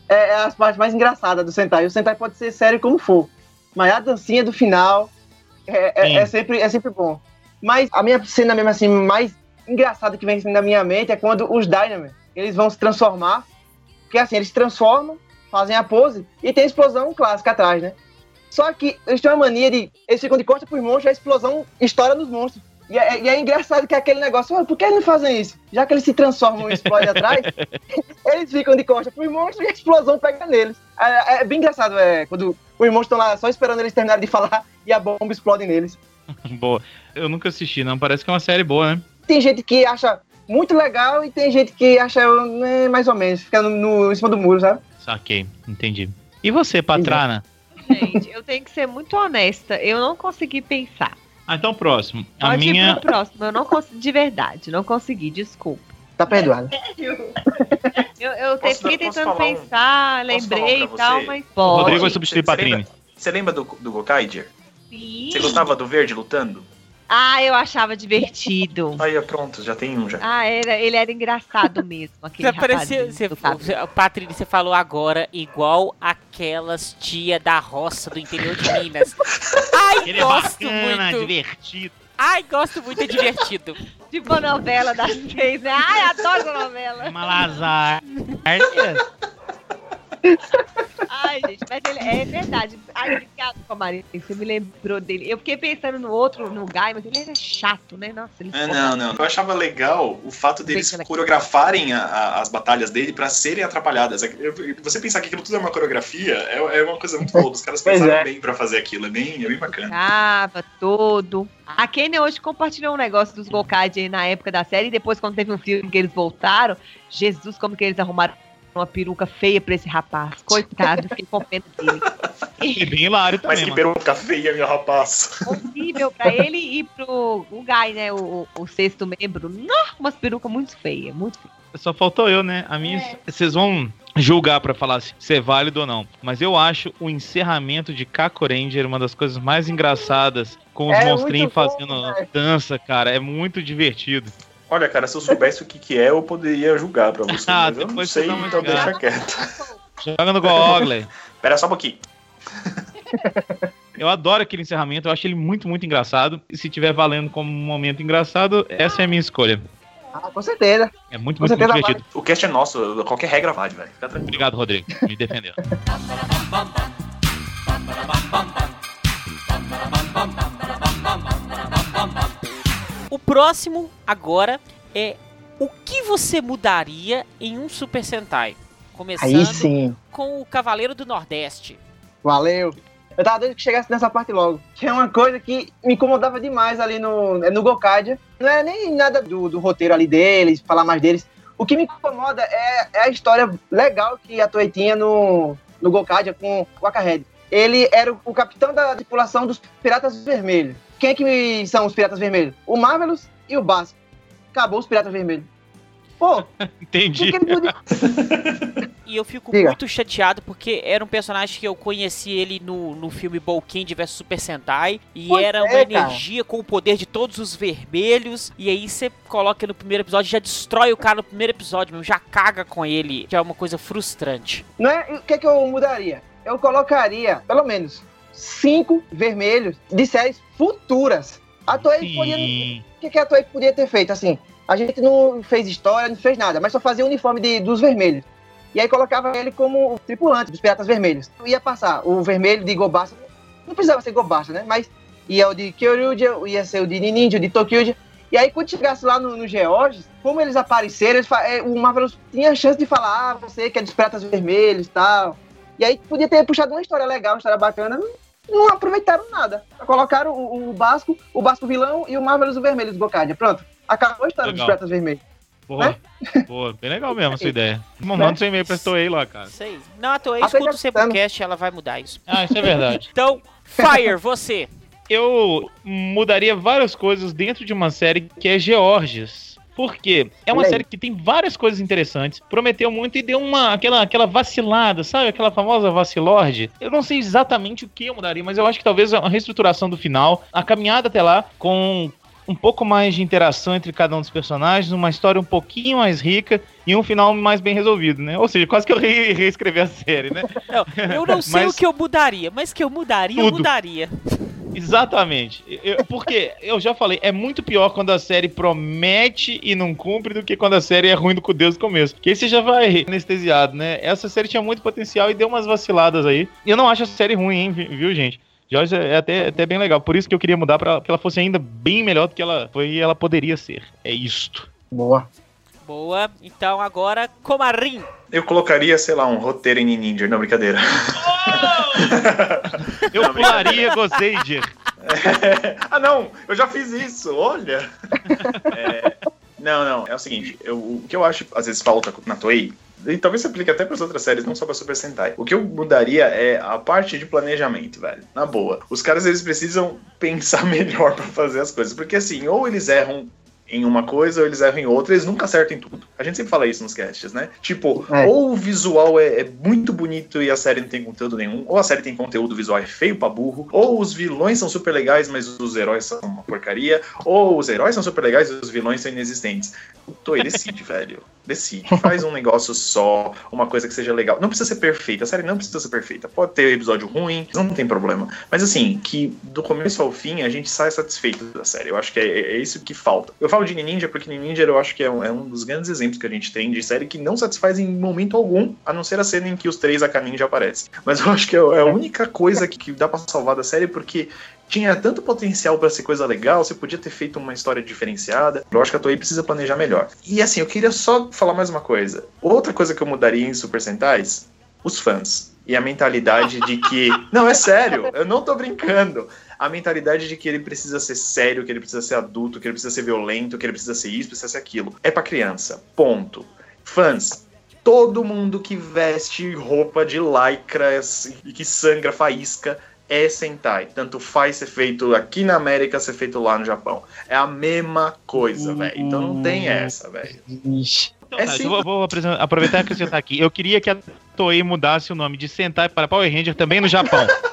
é, é as partes mais engraçadas do Sentai. O Sentai pode ser sério como for, mas a dancinha do final é, é- é sempre, é sempre bom. Mas a minha cena mesmo assim, mais engraçada que vem assim na minha mente é quando os Dynamo, eles vão se transformar. Porque assim, eles se transformam, fazem a pose e tem a explosão clássica atrás, né? Só que eles têm uma mania de. Eles ficam de costas pros monstros, a explosão estoura nos monstros. E é, e é engraçado que é aquele negócio, "Ué, por que eles não fazem isso? Já que eles se transformam e explodem atrás, eles ficam de costas pros monstros e a explosão pega neles. É, é bem engraçado, é, quando os monstros estão lá só esperando eles terminarem de falar e a bomba explode neles. Boa. Eu nunca assisti, não. Parece que é uma série boa, né? Tem gente que acha muito legal e tem gente que acha né, mais ou menos, fica no, no- em cima do muro, sabe? Saquei, entendi. E você, Patrana? Gente, eu tenho que ser muito honesta. Eu não consegui pensar. Ah, então próximo. A Pode ir minha. pro próximo. Eu não consegui, de verdade, não consegui, desculpa. Tá perdoado. Eu, eu Posso fiquei tentando pensar, um lembrei e tal, você? mas O pode. Rodrigo vai substituir Patrini. lembra- Você lembra do, do Gokaiger? Sim. Você gostava do verde lutando? Ah, eu achava divertido. Aí, pronto, já tem um já. Ah, era, ele era engraçado mesmo, aquele Você parecia, você, Patrícia, você falou agora igual aquelas tia da roça do interior de Minas. Ai, Ele é gosto bacana, muito. divertido. Ai, gosto muito, é divertido. Tipo a novela das seis, né? Ai, adoro novela. Malazar. Ai, gente, mas ele é verdade. Ai, obrigado, Comarinho. Você me lembrou dele. Eu fiquei pensando no outro, no Guy, mas ele era chato, né? Nossa, ele É, não, não. Eu achava legal o fato deles Bem, coreografarem a- a- as batalhas dele pra serem atrapalhadas. É Você pensar que aquilo tudo é uma coreografia é, é uma coisa muito boa. Os caras pensaram é. bem pra fazer aquilo. É bem, é bem bacana. Tava todo. A Kenny hoje compartilhou um negócio dos Gokaiger na época da série e depois, quando teve um filme que eles voltaram, Jesus, como que eles arrumaram uma peruca feia pra esse rapaz. Coitado, fiquei com pena dele. E bem hilário Mas também, que mano. peruca feia, meu rapaz. Horrível pra ele e pro o Guy, né? O, o sexto membro. Não, umas perucas muito feias, muito feias. Só faltou eu, né? A minha. Vocês vão julgar pra falar se é válido ou não. Mas eu acho o encerramento de Kako Ranger uma das coisas mais engraçadas com os É monstrinhos bom, fazendo velho. dança, cara. É muito divertido. Olha, cara, se eu soubesse o que, que é, eu poderia julgar pra você. Ah, mas eu não sei, então deixa quieto. Joga no Google. Pera só um pouquinho. Eu adoro aquele encerramento, eu acho ele muito, muito engraçado. E se tiver valendo como um momento engraçado, essa é a minha escolha. Ah, com certeza. É muito, Com muito, muito divertido. O cast é nosso, qualquer regra vale, velho. Fica tranquilo. Obrigado, Rodrigo. Me defendeu. O próximo agora é o que você mudaria em um Super Sentai? Começando com o Cavaleiro do Nordeste. Valeu. Eu tava doido que chegasse nessa parte logo. Que é uma coisa que me incomodava demais ali no, é no Gokaidia. Não é nem nada do, do roteiro ali deles, falar mais deles. O que me incomoda é, é a história legal que a Toei tinha no, no Gokaidia com o Akahed. Ele era o, o capitão da tripulação dos Piratas Vermelhos. Quem é que são os Piratas Vermelhos? O Marvelous e o Basco. Acabou os Piratas Vermelhos. Pô, por Entendi. que ele podia... E eu fico Diga. muito chateado porque era um personagem que eu conheci ele no, no filme Bolkind vs Super Sentai. E Pois era é, uma cara. energia com o poder de todos os vermelhos. E aí você coloca no primeiro episódio, já destrói o cara no primeiro episódio, mesmo, já caga com ele. Já é uma coisa frustrante. Não é, o que, é que eu mudaria? Eu colocaria, pelo menos, cinco vermelhos de séries futuras. A Toei podia. O que, a Toei podia ter feito? Assim, a gente não fez história, não fez nada, mas só fazia o uniforme de- dos vermelhos. E aí colocava ele como tripulante dos Piratas Vermelhos. Ia passar o vermelho de Gobasa. Não precisava ser Gobasa, né? Mas ia o de Kyoryuja, ia ser o de Ninja, o de Tokyuja. E aí, quando chegasse lá no, no Georges, como eles apareceram, eles é, o Marvel tinha a chance de falar, ah, você que é dos Piratas Vermelhos e tal. E aí podia ter puxado uma história legal, uma história bacana. Não, não aproveitaram nada. Colocaram o, o Basco, o Basco vilão e o Marvelous o Vermelho do Gokadia. Pronto. Acabou a história Legal. dos Piratas Vermelhos. Boa. Boa. Bem legal mesmo a sua ideia. Manda seu e-mail pra Toei lá, cara. Aí. Não, a Toei escuta o. Sabercast, ela vai mudar isso. Ah, isso é verdade. Então, Fire, você. Eu mudaria várias coisas dentro de uma série que é Georges. Por quê? É uma série que tem várias coisas interessantes. Prometeu muito e deu uma aquela, aquela vacilada, sabe? Aquela famosa vacilorde. Eu não sei exatamente o que eu mudaria, mas eu acho que talvez a reestruturação do final, a caminhada até lá, com um pouco mais de interação entre cada um dos personagens, uma história um pouquinho mais rica e um final mais bem resolvido, né? Ou seja, quase que eu re reescrevi a série, né? Não, eu não sei Mas- o que eu mudaria, mas que eu mudaria, eu Tudo. mudaria. Exatamente. Eu- porque eu já falei, é muito pior quando a série promete e não cumpre do que quando a série é ruim do com Deus no começo. Que aí você já vai anestesiado, né? Essa série tinha muito potencial e deu umas vaciladas aí. E eu não acho a série ruim, hein, vi- viu, gente? Joyce é até, até bem legal. Por isso que eu queria mudar pra que ela fosse ainda bem melhor do que ela foi e ela poderia ser. É isto. Boa. Boa. Então agora, Comarim. Eu colocaria, sei lá, um roteiro em Ninja. Não, brincadeira. Eu pularia Gozager. ah, não, eu já fiz isso, olha. É, não, não, é o seguinte, eu- o que eu acho, às vezes, falta na Toei, e talvez se aplique até para as outras séries, não só para Super Sentai. O que eu mudaria é a parte de planejamento, velho. Na boa. Os caras, eles precisam pensar melhor para fazer as coisas, porque assim, ou eles erram em uma coisa ou eles erram em outra, eles nunca acertam em tudo. A gente sempre fala isso nos casts, né? Tipo, É. ou o visual é, é muito bonito e a série não tem conteúdo nenhum, ou a série tem conteúdo, visual é feio pra burro, ou os vilões são super legais, mas os heróis são uma porcaria, ou os heróis são super legais e os vilões são inexistentes. O Toei decide, velho. Decide. Faz um negócio só, uma coisa que seja legal. Não precisa ser perfeita, a série não precisa ser perfeita. Pode ter episódio ruim, não tem problema. Mas assim, que do começo ao fim a gente sai satisfeito da série. Eu acho que é, é isso que falta. Eu falo de Ninja porque Ninja eu acho que é um, é um dos grandes exemplos que a gente tem de série que não satisfaz em momento algum, a não ser a cena em que os três a Ninja aparecem. Mas eu acho que é é a única coisa que, que dá pra salvar da série porque tinha tanto potencial pra ser coisa legal, você podia ter feito uma história diferenciada. Eu acho que a Toei precisa planejar melhor. E assim, eu queria só falar mais uma coisa. Outra coisa que eu mudaria em Super Sentais, os fãs. E a mentalidade de que. Não, é sério, eu não tô brincando. A mentalidade de que ele precisa ser sério, que ele precisa ser adulto, que ele precisa ser violento, que ele precisa ser isso, precisa ser aquilo. É pra criança. Ponto. Fãs, todo mundo que veste roupa de lycra e que sangra faísca é Sentai. Tanto faz ser feito aqui na América, ser feito lá no Japão. É a mesma coisa, velho. Então não tem essa, velho. Então, É tá, sim. eu vou, vou aproveitar e acrescentar aqui. Eu queria que a Toei mudasse o nome de Sentai para Power Ranger também no Japão.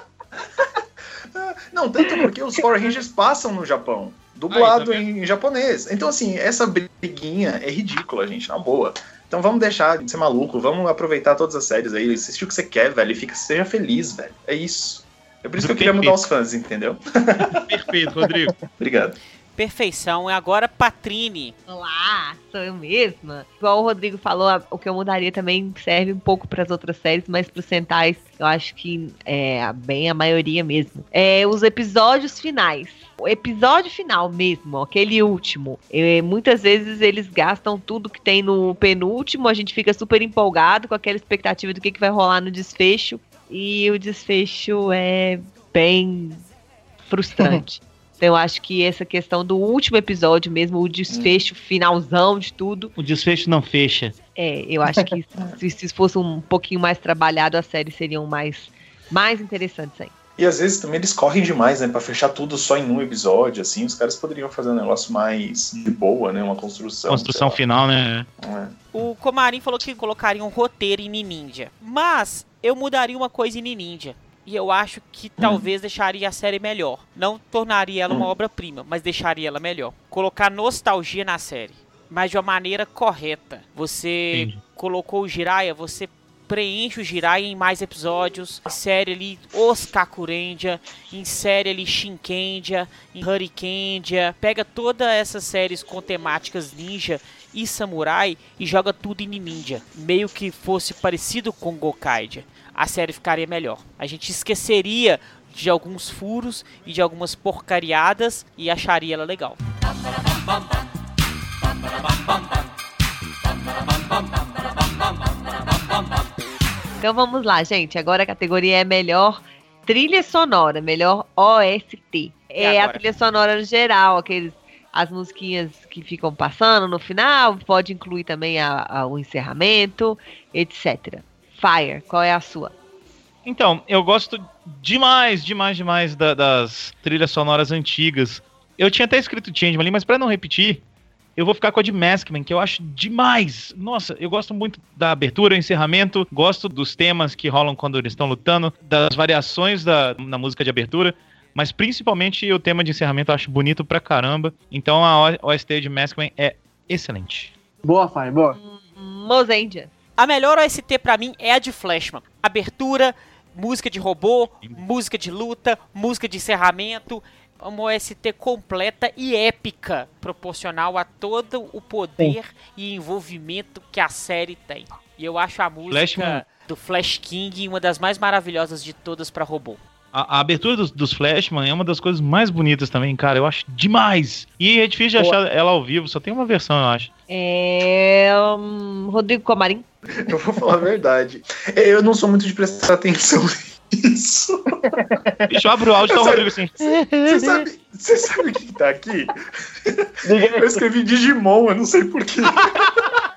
Não, tanto porque os Power Rangers passam no Japão. Dublado Aí, tá em japonês. Então, assim, essa briguinha é ridícula, gente, na boa. Então vamos deixar de ser maluco, vamos aproveitar todas as séries aí, assistir o que você quer, velho, e fica, seja feliz, velho. É isso. É por isso que eu queria mudar os fãs, entendeu? Perfeito, Rodrigo. Obrigado. Perfeição. E agora, Patrine. Olá, sou eu mesma. Igual o Rodrigo falou, o que eu mudaria também serve um pouco para as outras séries, mas para os Sentais, eu acho que é bem a maioria mesmo. É os episódios finais. O episódio final mesmo, aquele último. é, muitas vezes eles gastam tudo que tem no penúltimo, a gente fica super empolgado com aquela expectativa do que, que vai rolar no desfecho. E o desfecho é bem frustrante. Então eu acho que essa questão do último episódio mesmo, o desfecho finalzão de tudo, O desfecho não fecha. é, eu acho que se, se fosse um pouquinho mais trabalhado, as séries seriam mais, mais interessantes ainda. E às vezes também eles correm demais, né? Pra fechar tudo só em um episódio, assim. Os caras poderiam fazer um negócio mais de boa, né? Uma construção. Construção final, né? É. O Comarim falou que colocaria um roteiro em Ninja. Mas eu mudaria uma coisa em Ninja. E eu acho que talvez deixaria a série melhor. Não tornaria ela uma obra-prima, mas deixaria ela melhor. Colocar nostalgia na série. Mas de uma maneira correta. Você colocou o Jiraiya, você preenche o Jiraiya em mais episódios. Insere ali os Kakurendia, insere ali Shinkendia, em Hurricandia. Pega todas essas séries com temáticas ninja e samurai e joga tudo em ninja. Meio que fosse parecido com Gokaidia. A série ficaria melhor. A gente esqueceria de alguns furos e de algumas porcariadas e acharia ela legal. Então vamos lá, gente. Agora a categoria é melhor trilha sonora, melhor OST. É a agora? trilha sonora no geral, aqueles as musiquinhas que ficam passando no final, pode incluir também a- a- o encerramento, etc. Fire, qual é a sua? Então, eu gosto demais, demais, demais da- das trilhas sonoras antigas. Eu tinha até escrito Changeman ali, mas pra não repetir, eu vou ficar com a de Maskman, que eu acho demais. Nossa, eu gosto muito da abertura, encerramento, gosto dos temas que rolam quando eles estão lutando, das variações da, na música de abertura, mas principalmente o tema de encerramento eu acho bonito pra caramba. Então a O- OST de Maskman é excelente. Boa, Fire, boa. Mozendia. A melhor OST pra mim é a de Flashman. Abertura, música de robô, música de luta, música de encerramento. Uma OST completa e épica, proporcional a todo o poder e envolvimento que a série tem. E eu acho a música Flashman. do Flash King uma das mais maravilhosas de todas pra robô. A, a abertura dos, dos Flashman é uma das coisas mais bonitas também, cara. Eu acho demais. E é difícil de achar ela ao vivo, só tem uma versão, eu acho. É. hum, Rodrigo Comarim. Eu vou falar a verdade. Eu não sou muito de prestar atenção nisso. Deixa eu abrir o áudio e tá o Rodrigo assim. Você sabe, sabe o que que tá aqui? Eu escrevi Digimon, eu não sei porquê.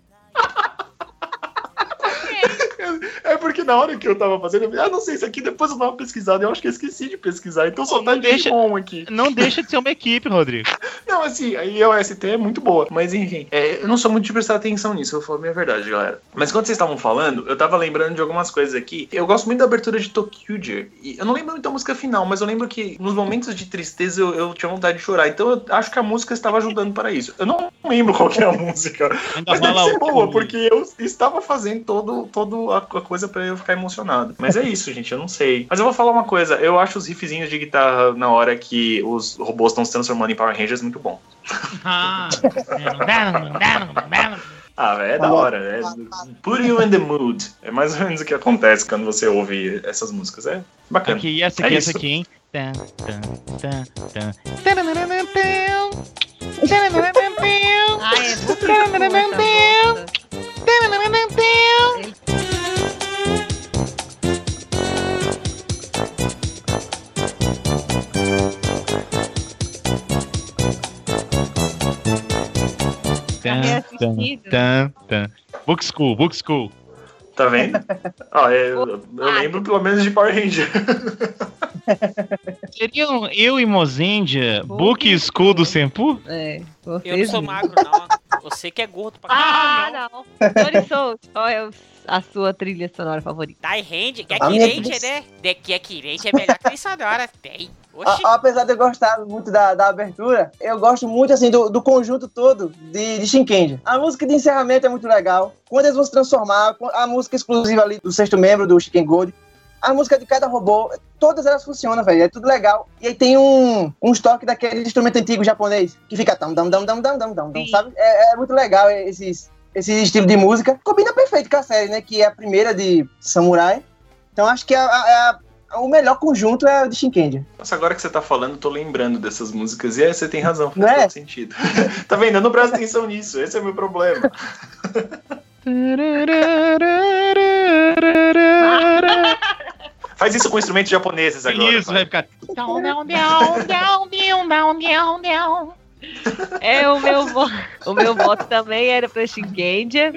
É porque na hora que eu tava fazendo, eu falei, ah, não sei, isso aqui depois eu dou uma pesquisada. Eu acho que eu esqueci de pesquisar, então só tá deixa- Digimon aqui. Não deixa de ser uma equipe, Rodrigo. Não, assim, a IOST é muito boa. Mas enfim, é, eu não sou muito de prestar atenção nisso, eu falar a minha verdade, galera. Mas quando vocês estavam falando, eu tava lembrando de algumas coisas aqui. Eu gosto muito da abertura de Tokyuger. E eu não lembro muito da música final, mas eu lembro que nos momentos de tristeza eu, eu tinha vontade de chorar. Então eu acho que a música estava ajudando para isso. Eu não lembro qual que é a música. Ainda Mas deve ser boa, porque eu estava fazendo todo, todo a, a coisa pra eu ficar emocionado. Mas é isso, gente, eu não sei. Mas eu vou falar uma coisa, eu acho os riffzinhos de guitarra na hora que os robôs estão se transformando em Power Rangers muito bom. Ah, Ah, é da hora, é put you in the mood. É mais ou menos o que acontece quando você ouve essas músicas. É bacana. Aqui, e essa aqui, É essa isso. aqui, hein? Ah, é Tan, tan, tan. Book School, Book School. Tá vendo? Ó, é, eu, eu lembro pelo menos de Power Ranger. Seriam eu e Mozendia Book Book School do Senpu? É, Eu não sou magro, não. Você que é gordo pra caralho. Ah, não. Tony Souza, qual é o- a sua trilha sonora favorita? Dai Hand, que é A minha quirente, trilha- né? De que é quirente é melhor que a sonora. Tem. Oxi. A- apesar de eu gostar muito da, da abertura, eu gosto muito assim do, do conjunto todo de, de Shinkendi. A música de encerramento é muito legal. Quando eles vão se transformar, a música exclusiva ali do sexto membro do Shiken Gold, a música de cada robô, todas elas funcionam, velho. É tudo legal. E aí tem um, um estoque daquele instrumento antigo japonês que fica tam dam dam dam dam dam dam, sabe? É, é muito legal esses esse estilo de música. Combina perfeito com a série, né? Que é a primeira de Samurai. Então acho que a- a- a- o melhor conjunto é o de Shinkendi. Nossa, agora que você tá falando, eu tô lembrando dessas músicas. E aí você tem razão, faz Não é? todo sentido. tá vendo? Eu não presto atenção nisso, esse é o meu problema. Faz isso com instrumentos japoneses agora. Isso, vai ficar. É, o meu, o meu voto também era pra Shingendia.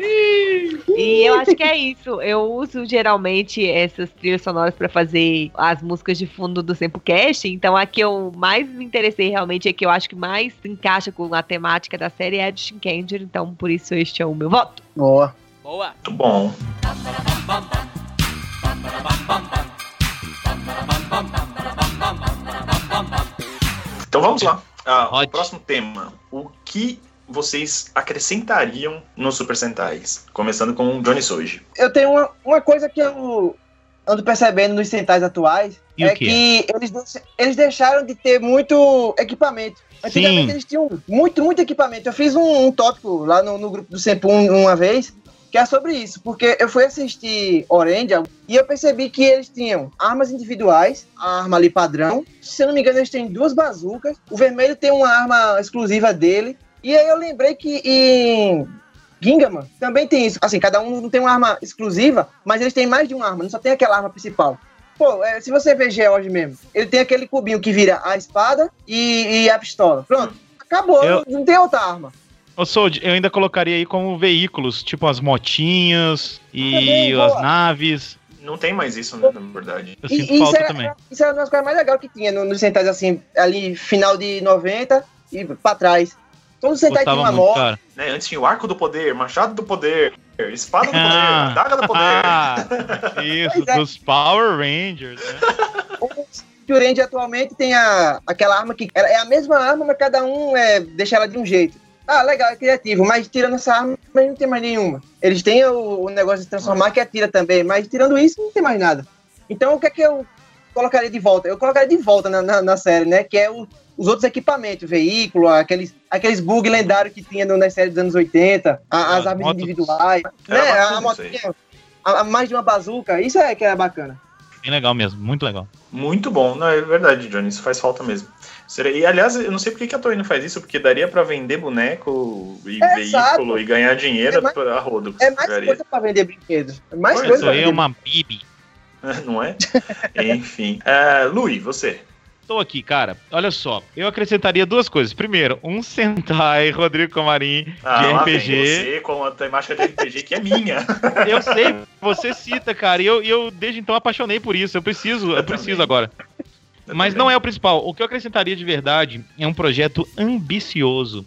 E eu acho que é isso. Eu uso geralmente essas trilhas sonoras pra fazer as músicas de fundo do Sempocast. Então a que eu mais me interessei realmente, é que eu acho que mais se encaixa com a temática da série é a de Shingendia. Então por isso este é o meu voto. Boa. Boa. Muito bom. Então vamos lá. Ah, o próximo tema. O que vocês acrescentariam no Super Sentais? Começando com o Johnny Soji. Eu tenho uma, uma coisa que eu ando percebendo nos centais atuais. E é que eles, eles deixaram de ter muito equipamento. Antigamente Sim. eles tinham muito, muito equipamento. Eu fiz um, um tópico lá no, no grupo do Sempum uma vez, que é sobre isso. Porque eu fui assistir Orange e eu percebi que eles tinham armas individuais, a arma ali padrão. Se eu não me engano, eles têm duas bazucas. O vermelho tem uma arma exclusiva dele. E aí eu lembrei que em Gingaman também tem isso. Assim, cada um não tem uma arma exclusiva, mas eles têm mais de uma arma, não só tem aquela arma principal. Pô, é, se você ver George mesmo, ele tem aquele cubinho que vira a espada e, e a pistola. Pronto, acabou, Eu- não tem outra arma. Ô, Sold, eu ainda colocaria aí como veículos, tipo as motinhas e Também, as boa. naves. Não tem mais isso, né, na verdade. Eu E- sinto e falta era, também. Isso era uma das coisas mais legais que tinha no- nos centais, assim, ali final de 90 e pra trás. Todo centai tinha Gostava uma moto. cara. Né, antes tinha o Arco do Poder, Machado do Poder, Espada do Ah. Poder, Adaga do Poder. Ah, isso, é. dos Power Rangers, né? O Range atualmente tem a, aquela arma que é a mesma arma, mas cada um é, deixa ela de um jeito. Ah, legal, é criativo, mas tirando essa arma, mas não tem mais nenhuma. Eles têm o, o negócio de transformar que atira também, mas tirando isso, não tem mais nada. Então, o que é que eu colocaria de volta? Eu colocaria de volta na, na, na série, né? Que é o- os outros equipamentos, veículo, aqueles, aqueles bug lendários que tinha no- nas séries dos anos 80, a- Ah, as armas individuais, Era né? bacana A motinha, a, a mais de uma bazuca, isso é que é bacana. Bem legal mesmo, muito legal. Muito bom, não, é verdade, Johnny, isso faz falta mesmo. Seria- E aliás, eu não sei por que que a Toei não faz isso, porque daria pra vender boneco e É, veículo exato. e ganhar dinheiro É mais- pra rodo. É mais Daria. coisa pra vender brinquedos. É mais Pois coisa pra eu vender. uma bibi. Não é? Enfim. É, Lui, você. Tô aqui, cara. Olha só, eu acrescentaria duas coisas. Primeiro, um Sentai Rodrigo Comarim de Ah, vem RPG. Você com a temática de RPG que é minha. Eu sei, você cita, cara, e eu, e eu desde então apaixonei por isso. Eu preciso, eu, Eu preciso também. agora. Mas não é o principal. O que eu acrescentaria de verdade é um projeto ambicioso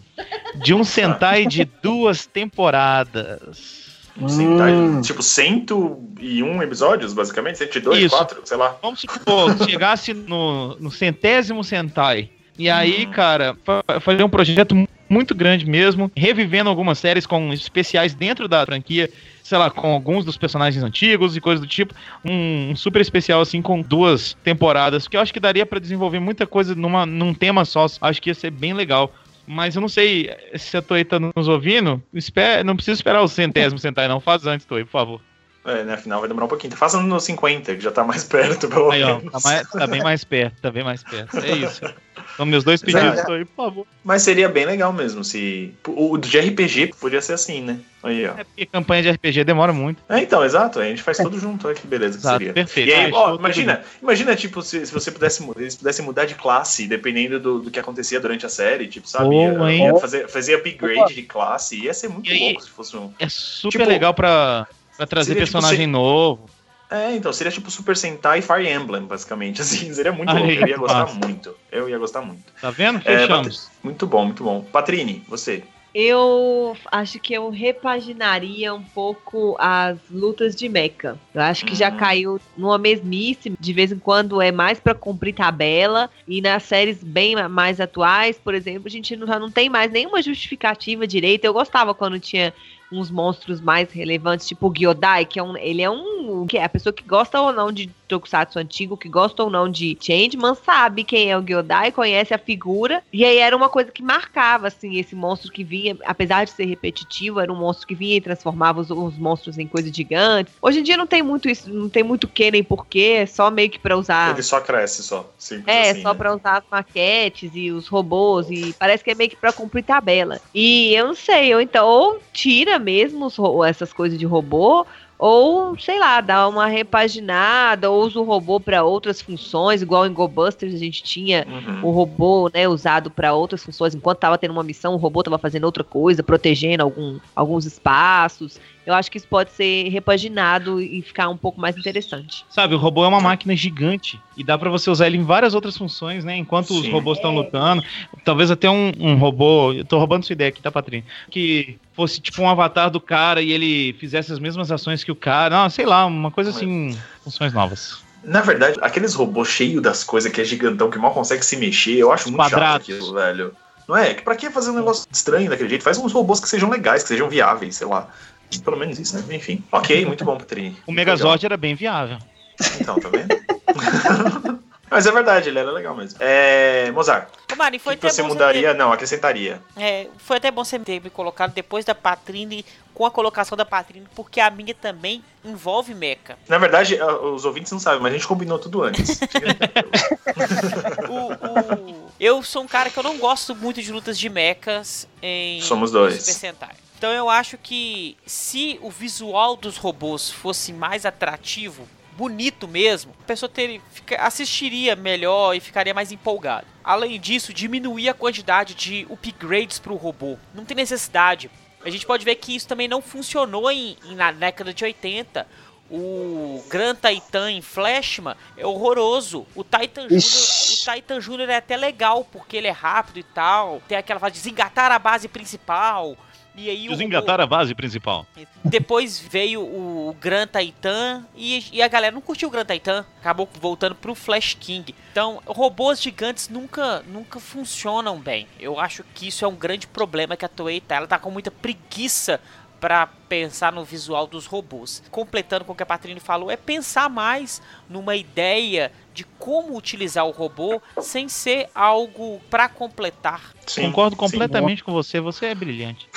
de um Sentai de duas temporadas. Um Sentai, Hum. Tipo, 101 episódios, basicamente? 102, Isso. 4, sei lá. Vamos supor, chegasse no, no centésimo Sentai. E aí, Uhum. cara, fa- fazer um projeto muito grande mesmo, revivendo algumas séries com especiais dentro da franquia, sei lá, com alguns dos personagens antigos e coisas do tipo. Um, um super especial, assim, com duas temporadas, que eu acho que daria pra desenvolver muita coisa numa, num tema só. Acho que ia ser bem legal. Mas eu não sei se a Toei tá nos ouvindo. Espera, não precisa esperar o centésimo Sentai, não. Faz antes, Toei, por favor. É, né? Afinal, vai demorar um pouquinho. Faça no 50, que já tá mais perto, pelo Aí, ó, menos. tá, mais- tá bem mais perto, tá bem mais perto. É isso. São meus dois pedidos, Exato. Toei, por favor. Mas seria bem legal mesmo se. O de RPG podia ser assim, né? Aí, ó. É porque campanha de RPG demora muito. É, então, exato. A gente faz tudo junto. Olha que beleza que Exato, seria. perfeito. E aí, Ah, ó, imagina, imagina, tipo, se, se você pudesse, eles pudessem mudar de classe, dependendo do, do que acontecia durante a série, tipo, sabe? Boa, Ia- hein? fazer, fazer upgrade Opa. de classe. Ia ser muito E aí- louco se fosse um. É super Tipo, legal pra, pra trazer seria tipo personagem se- novo. É, então, seria tipo Super Sentai e Fire Emblem, basicamente. Assim, seria muito Aí, louco. Eu ia gostar muito. Eu ia gostar muito. Tá vendo? É, Fechamos. Muito bom, muito bom. Patrine, você. Eu acho que eu repaginaria um pouco as lutas de mecha. Eu acho que já Uhum. caiu numa mesmice. De vez em quando é mais pra cumprir tabela. E nas séries bem ma- mais atuais, por exemplo, a gente não, já não tem mais nenhuma justificativa direita. Eu gostava quando tinha uns monstros mais relevantes, tipo o Gyodai, que é um, ele é um, que é a pessoa que gosta ou não de Tokusatsu antigo, que gosta ou não de Changeman, sabe quem é o Gyodai, conhece a figura, e aí era uma coisa que marcava, assim, esse monstro que vinha, apesar de ser repetitivo, era um monstro que vinha e transformava os, os monstros em coisas gigantes. Hoje em dia não tem muito isso, não tem muito que nem porquê, é só meio que pra usar... Ele só cresce, só. Simples É, assim, só né? pra usar as maquetes e os robôs, e parece que é meio que pra cumprir tabela. E eu não sei, ou então, ou tira mesmo os essas coisas de robô, ou, sei lá, dá uma repaginada, ou usa o robô pra outras funções, igual em GoBusters a gente tinha Uhum. o robô, né, usado pra outras funções. Enquanto tava tendo uma missão, o robô tava fazendo outra coisa, protegendo algum, alguns espaços. Eu acho que isso pode ser repaginado e ficar um pouco mais interessante. Sabe, o robô é uma máquina gigante. E dá pra você usar ele em várias outras funções, né? Enquanto os Sim. robôs estão lutando. Talvez até um, um robô. Eu tô roubando sua ideia aqui, tá, Patrinho? Que fosse tipo um avatar do cara e ele fizesse as mesmas ações que o cara. Não, sei lá, uma coisa assim. Funções novas. Na verdade, aqueles robôs cheios das coisas que é gigantão, que mal consegue se mexer, eu acho muito Quadrados. chato aquilo, velho. Não é? Que Pra que fazer um negócio estranho daquele jeito? Faz uns robôs que sejam legais, que sejam viáveis, sei lá. Pelo menos isso, né? Enfim. Ok, muito bom, Patrini. O Megazord era bem viável. Então, tá vendo? Mas é verdade, ele era legal mesmo. É. Mozart, Mari, foi que até você bom mudaria? Não, acrescentaria. ter- é, foi até bom você ter me colocado depois da Patrine, com a colocação da Patrine, porque a minha também envolve mecha. Na verdade, os ouvintes não sabem, mas a gente combinou tudo antes. O- o- eu sou um cara que eu não gosto muito de lutas de mechas em Somos dois. Super Sentai. Então eu acho que se o visual dos robôs fosse mais atrativo, bonito mesmo, a pessoa fica- assistiria melhor e ficaria mais empolgado. Além disso, diminuir a quantidade de upgrades pro robô. Não tem necessidade. A gente pode ver que isso também não funcionou em, em- na década de 80. O Gran Titan em Flashman é horroroso. O Titan Jr. O Titan Jr. é até legal, porque ele é rápido e tal. Tem aquela fase de desengatar a base principal. E aí o Desengatar a base principal. depois veio o Gran Titan e, e a galera não curtiu o Gran Titan, acabou voltando pro Flash King. Então, robôs gigantes nunca nunca funcionam bem. Eu acho que isso é um grande problema que a Toei tá, ela tá com muita preguiça pra pensar no visual dos robôs. Completando com o que a Patrícia falou, é pensar mais numa ideia de como utilizar o robô sem ser algo pra completar. Sim, Concordo sim. completamente com você, você é brilhante.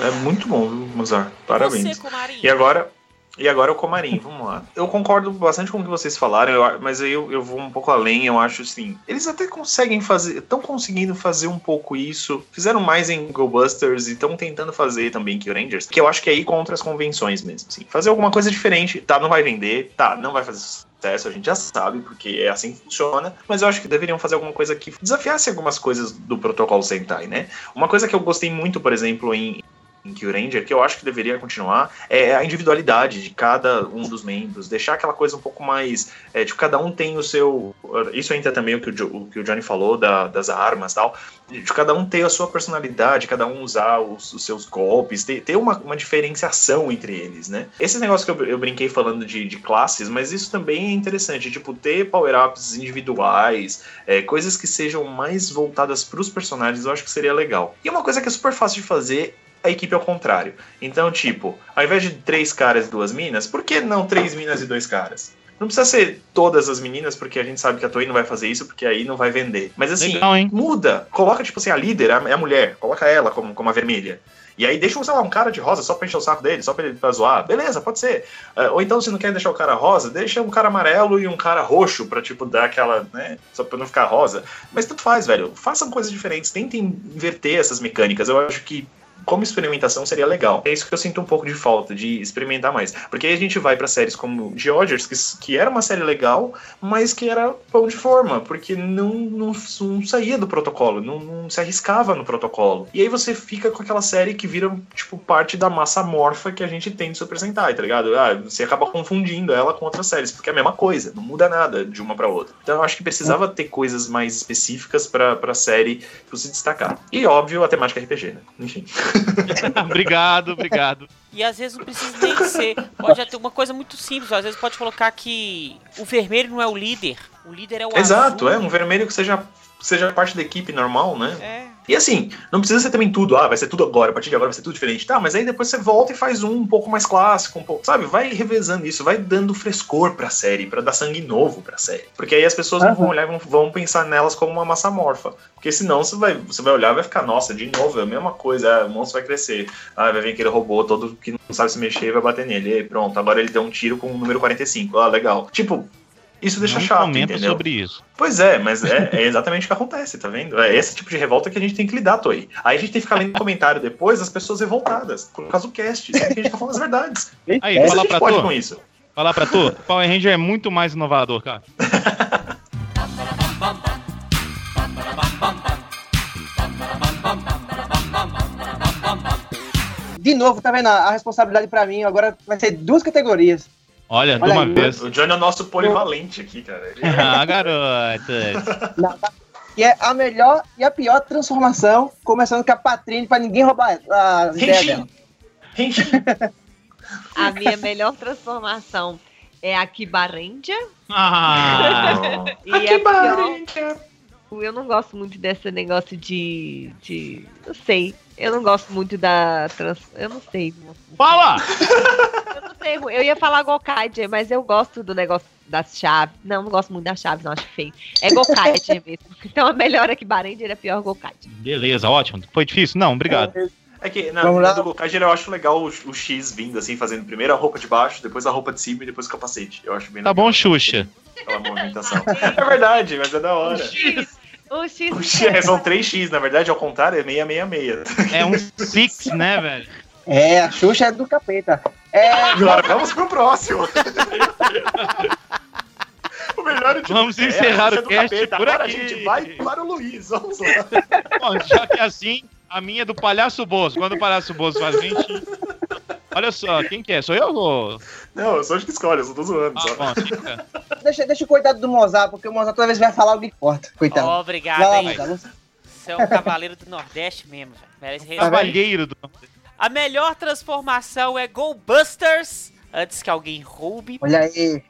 É muito bom, viu, Mozart? Parabéns. Você. E agora, e agora o Comarim, vamos lá. Eu concordo bastante com o que vocês falaram, mas aí eu, eu vou um pouco além, eu acho assim. Eles até conseguem fazer, estão conseguindo fazer um pouco isso. Fizeram mais em Go e estão tentando fazer também em Kill Rangers, que eu acho que é ir contra as convenções mesmo. Assim. Fazer alguma coisa diferente, tá? Não vai vender, tá? Não vai fazer sucesso, a gente já sabe, porque é assim que funciona, mas eu acho que deveriam fazer alguma coisa que desafiasse algumas coisas do protocolo Sentai, né? Uma coisa que eu gostei muito, por exemplo, em, em Kill Ranger, que eu acho que deveria continuar, é a individualidade de cada um dos membros, deixar aquela coisa um pouco mais. É, tipo, cada um tem o seu. Isso entra também o que o, Jo- o que o Johnny falou da- das armas e tal. De cada um ter a sua personalidade, cada um usar os, os seus golpes, ter, ter uma, uma diferenciação entre eles, né? Esse negócio que eu, eu brinquei falando de, de classes, mas isso também é interessante, tipo, ter power-ups individuais, é, coisas que sejam mais voltadas para os personagens, eu acho que seria legal. E uma coisa que é super fácil de fazer a equipe ao contrário. Então, tipo, ao invés de três caras e duas minas, por que não três minas e dois caras? Não precisa ser todas as meninas, porque a gente sabe que a Toei não vai fazer isso, porque aí não vai vender. Mas assim, Legal, muda. Coloca, tipo assim, a líder, a, é a mulher. Coloca ela como, como a vermelha. E aí deixa, sei lá, um cara de rosa só pra encher o saco dele, só pra ele pra zoar. Beleza, pode ser. Ah, ou então, se não quer deixar o cara rosa, deixa um cara amarelo e um cara roxo pra, tipo, dar aquela, né? Só pra não ficar rosa. Mas tanto faz, velho. Façam coisas diferentes. Tentem inverter essas mecânicas. Eu acho que como experimentação seria legal. É isso que eu sinto um pouco de falta, de experimentar mais. Porque aí a gente vai pra séries como Georgers, que, que era uma série legal, mas que era pão de forma, porque não, não, não saía do protocolo, não, não se arriscava no protocolo. E aí você fica com aquela série que vira, tipo, parte da massa morfa que a gente tem de Super Sentai, tá ligado? Ah, você acaba confundindo ela com outras séries, porque é a mesma coisa, não muda nada de uma pra outra. Então eu acho que precisava ter coisas mais específicas pra, série pra se destacar. E óbvio, a temática RPG, né? Enfim. obrigado, obrigado. E às vezes não precisa nem ser. Pode ter uma coisa muito simples. Às vezes pode colocar que o vermelho não é o líder. O líder é o Exato, azul. é um vermelho que seja, seja parte da equipe normal, né? É. E assim, não precisa ser também tudo, ah, vai ser tudo agora, a partir de agora vai ser tudo diferente. Tá, mas aí depois você volta e faz um um pouco mais clássico, um pouco, sabe? Vai revezando isso, vai dando frescor pra série, pra dar sangue novo pra série. Porque aí as pessoas não vão olhar e vão, vão pensar nelas como uma massa morfa. Porque senão você vai, você vai olhar e vai ficar, nossa, de novo, é a mesma coisa, ah, o monstro vai crescer. Ah, vai vir aquele robô todo que não sabe se mexer e vai bater nele. E aí, pronto, agora ele deu um tiro com o número 45. Ah, legal. Tipo, isso deixa Não chato, comenta entendeu? sobre isso. Pois é, mas é, é exatamente o que acontece, tá vendo? É esse tipo de revolta que a gente tem que lidar, Toei. Aí a gente tem que ficar lendo comentário depois das pessoas revoltadas, por causa do cast, que a gente tá falando as verdades. Aí, a fala gente pra pode tu. com isso. Falar pra tu, Power Ranger é muito mais inovador, cara. De novo, tá vendo? A a responsabilidade pra mim agora vai ser duas categorias. Olha, de uma aí. vez. O Johnny é o nosso polivalente aqui, cara. Ele- Ah, garota. Que é a melhor e a pior transformação, começando com a Patrine, pra ninguém roubar a ideia dela. A minha melhor transformação é a Kibarendia. Ah, E a pior, eu não gosto muito desse negócio de. de. Não sei. Eu não gosto muito da. Trans, eu não sei. fala! Eu não sei. Eu ia falar Gokaiger, mas eu gosto do negócio das chaves. Não, não gosto muito das chaves, não, acho feio. É Gokaiger mesmo. Então a melhor é Kibarendia, é pior Gokaiger. Beleza, ótimo. Foi difícil? Não, obrigado. É que na, Vamos lá. do eu acho legal o, o X vindo assim, fazendo primeiro a roupa de baixo, depois a roupa de cima e depois o capacete. Eu acho bem Tá legal bom, Xuxa. aquela movimentação. é verdade, mas é da hora. O X. O X, é, são 3X, na verdade, ao contrário, é 666. É um Six, né, velho? É, a Xuxa é do capeta. É, Agora vamos pro próximo. o melhor é tipo, Vamos é, encerrar a o do cast por Agora aqui. a gente vai para o Luiz. Vamos lá. Bom, já que é assim, a minha é do Palhaço Bozo. Quando o Palhaço Bozo faz 20... Olha só, quem que é? Sou eu ou... Não, eu sou de que escolhe, eu só tô zoando. Ah, só. bom, deixa, deixa o coitado do Mozart, porque o Mozart toda vez vai falar alguém corta. Coitado. Obrigado, Vai lá, hein? Você é um cavaleiro do Nordeste mesmo, velho. Merece respeito. Cavalheiro do... A melhor transformação é Go Busters, antes que alguém roube. Olha aí.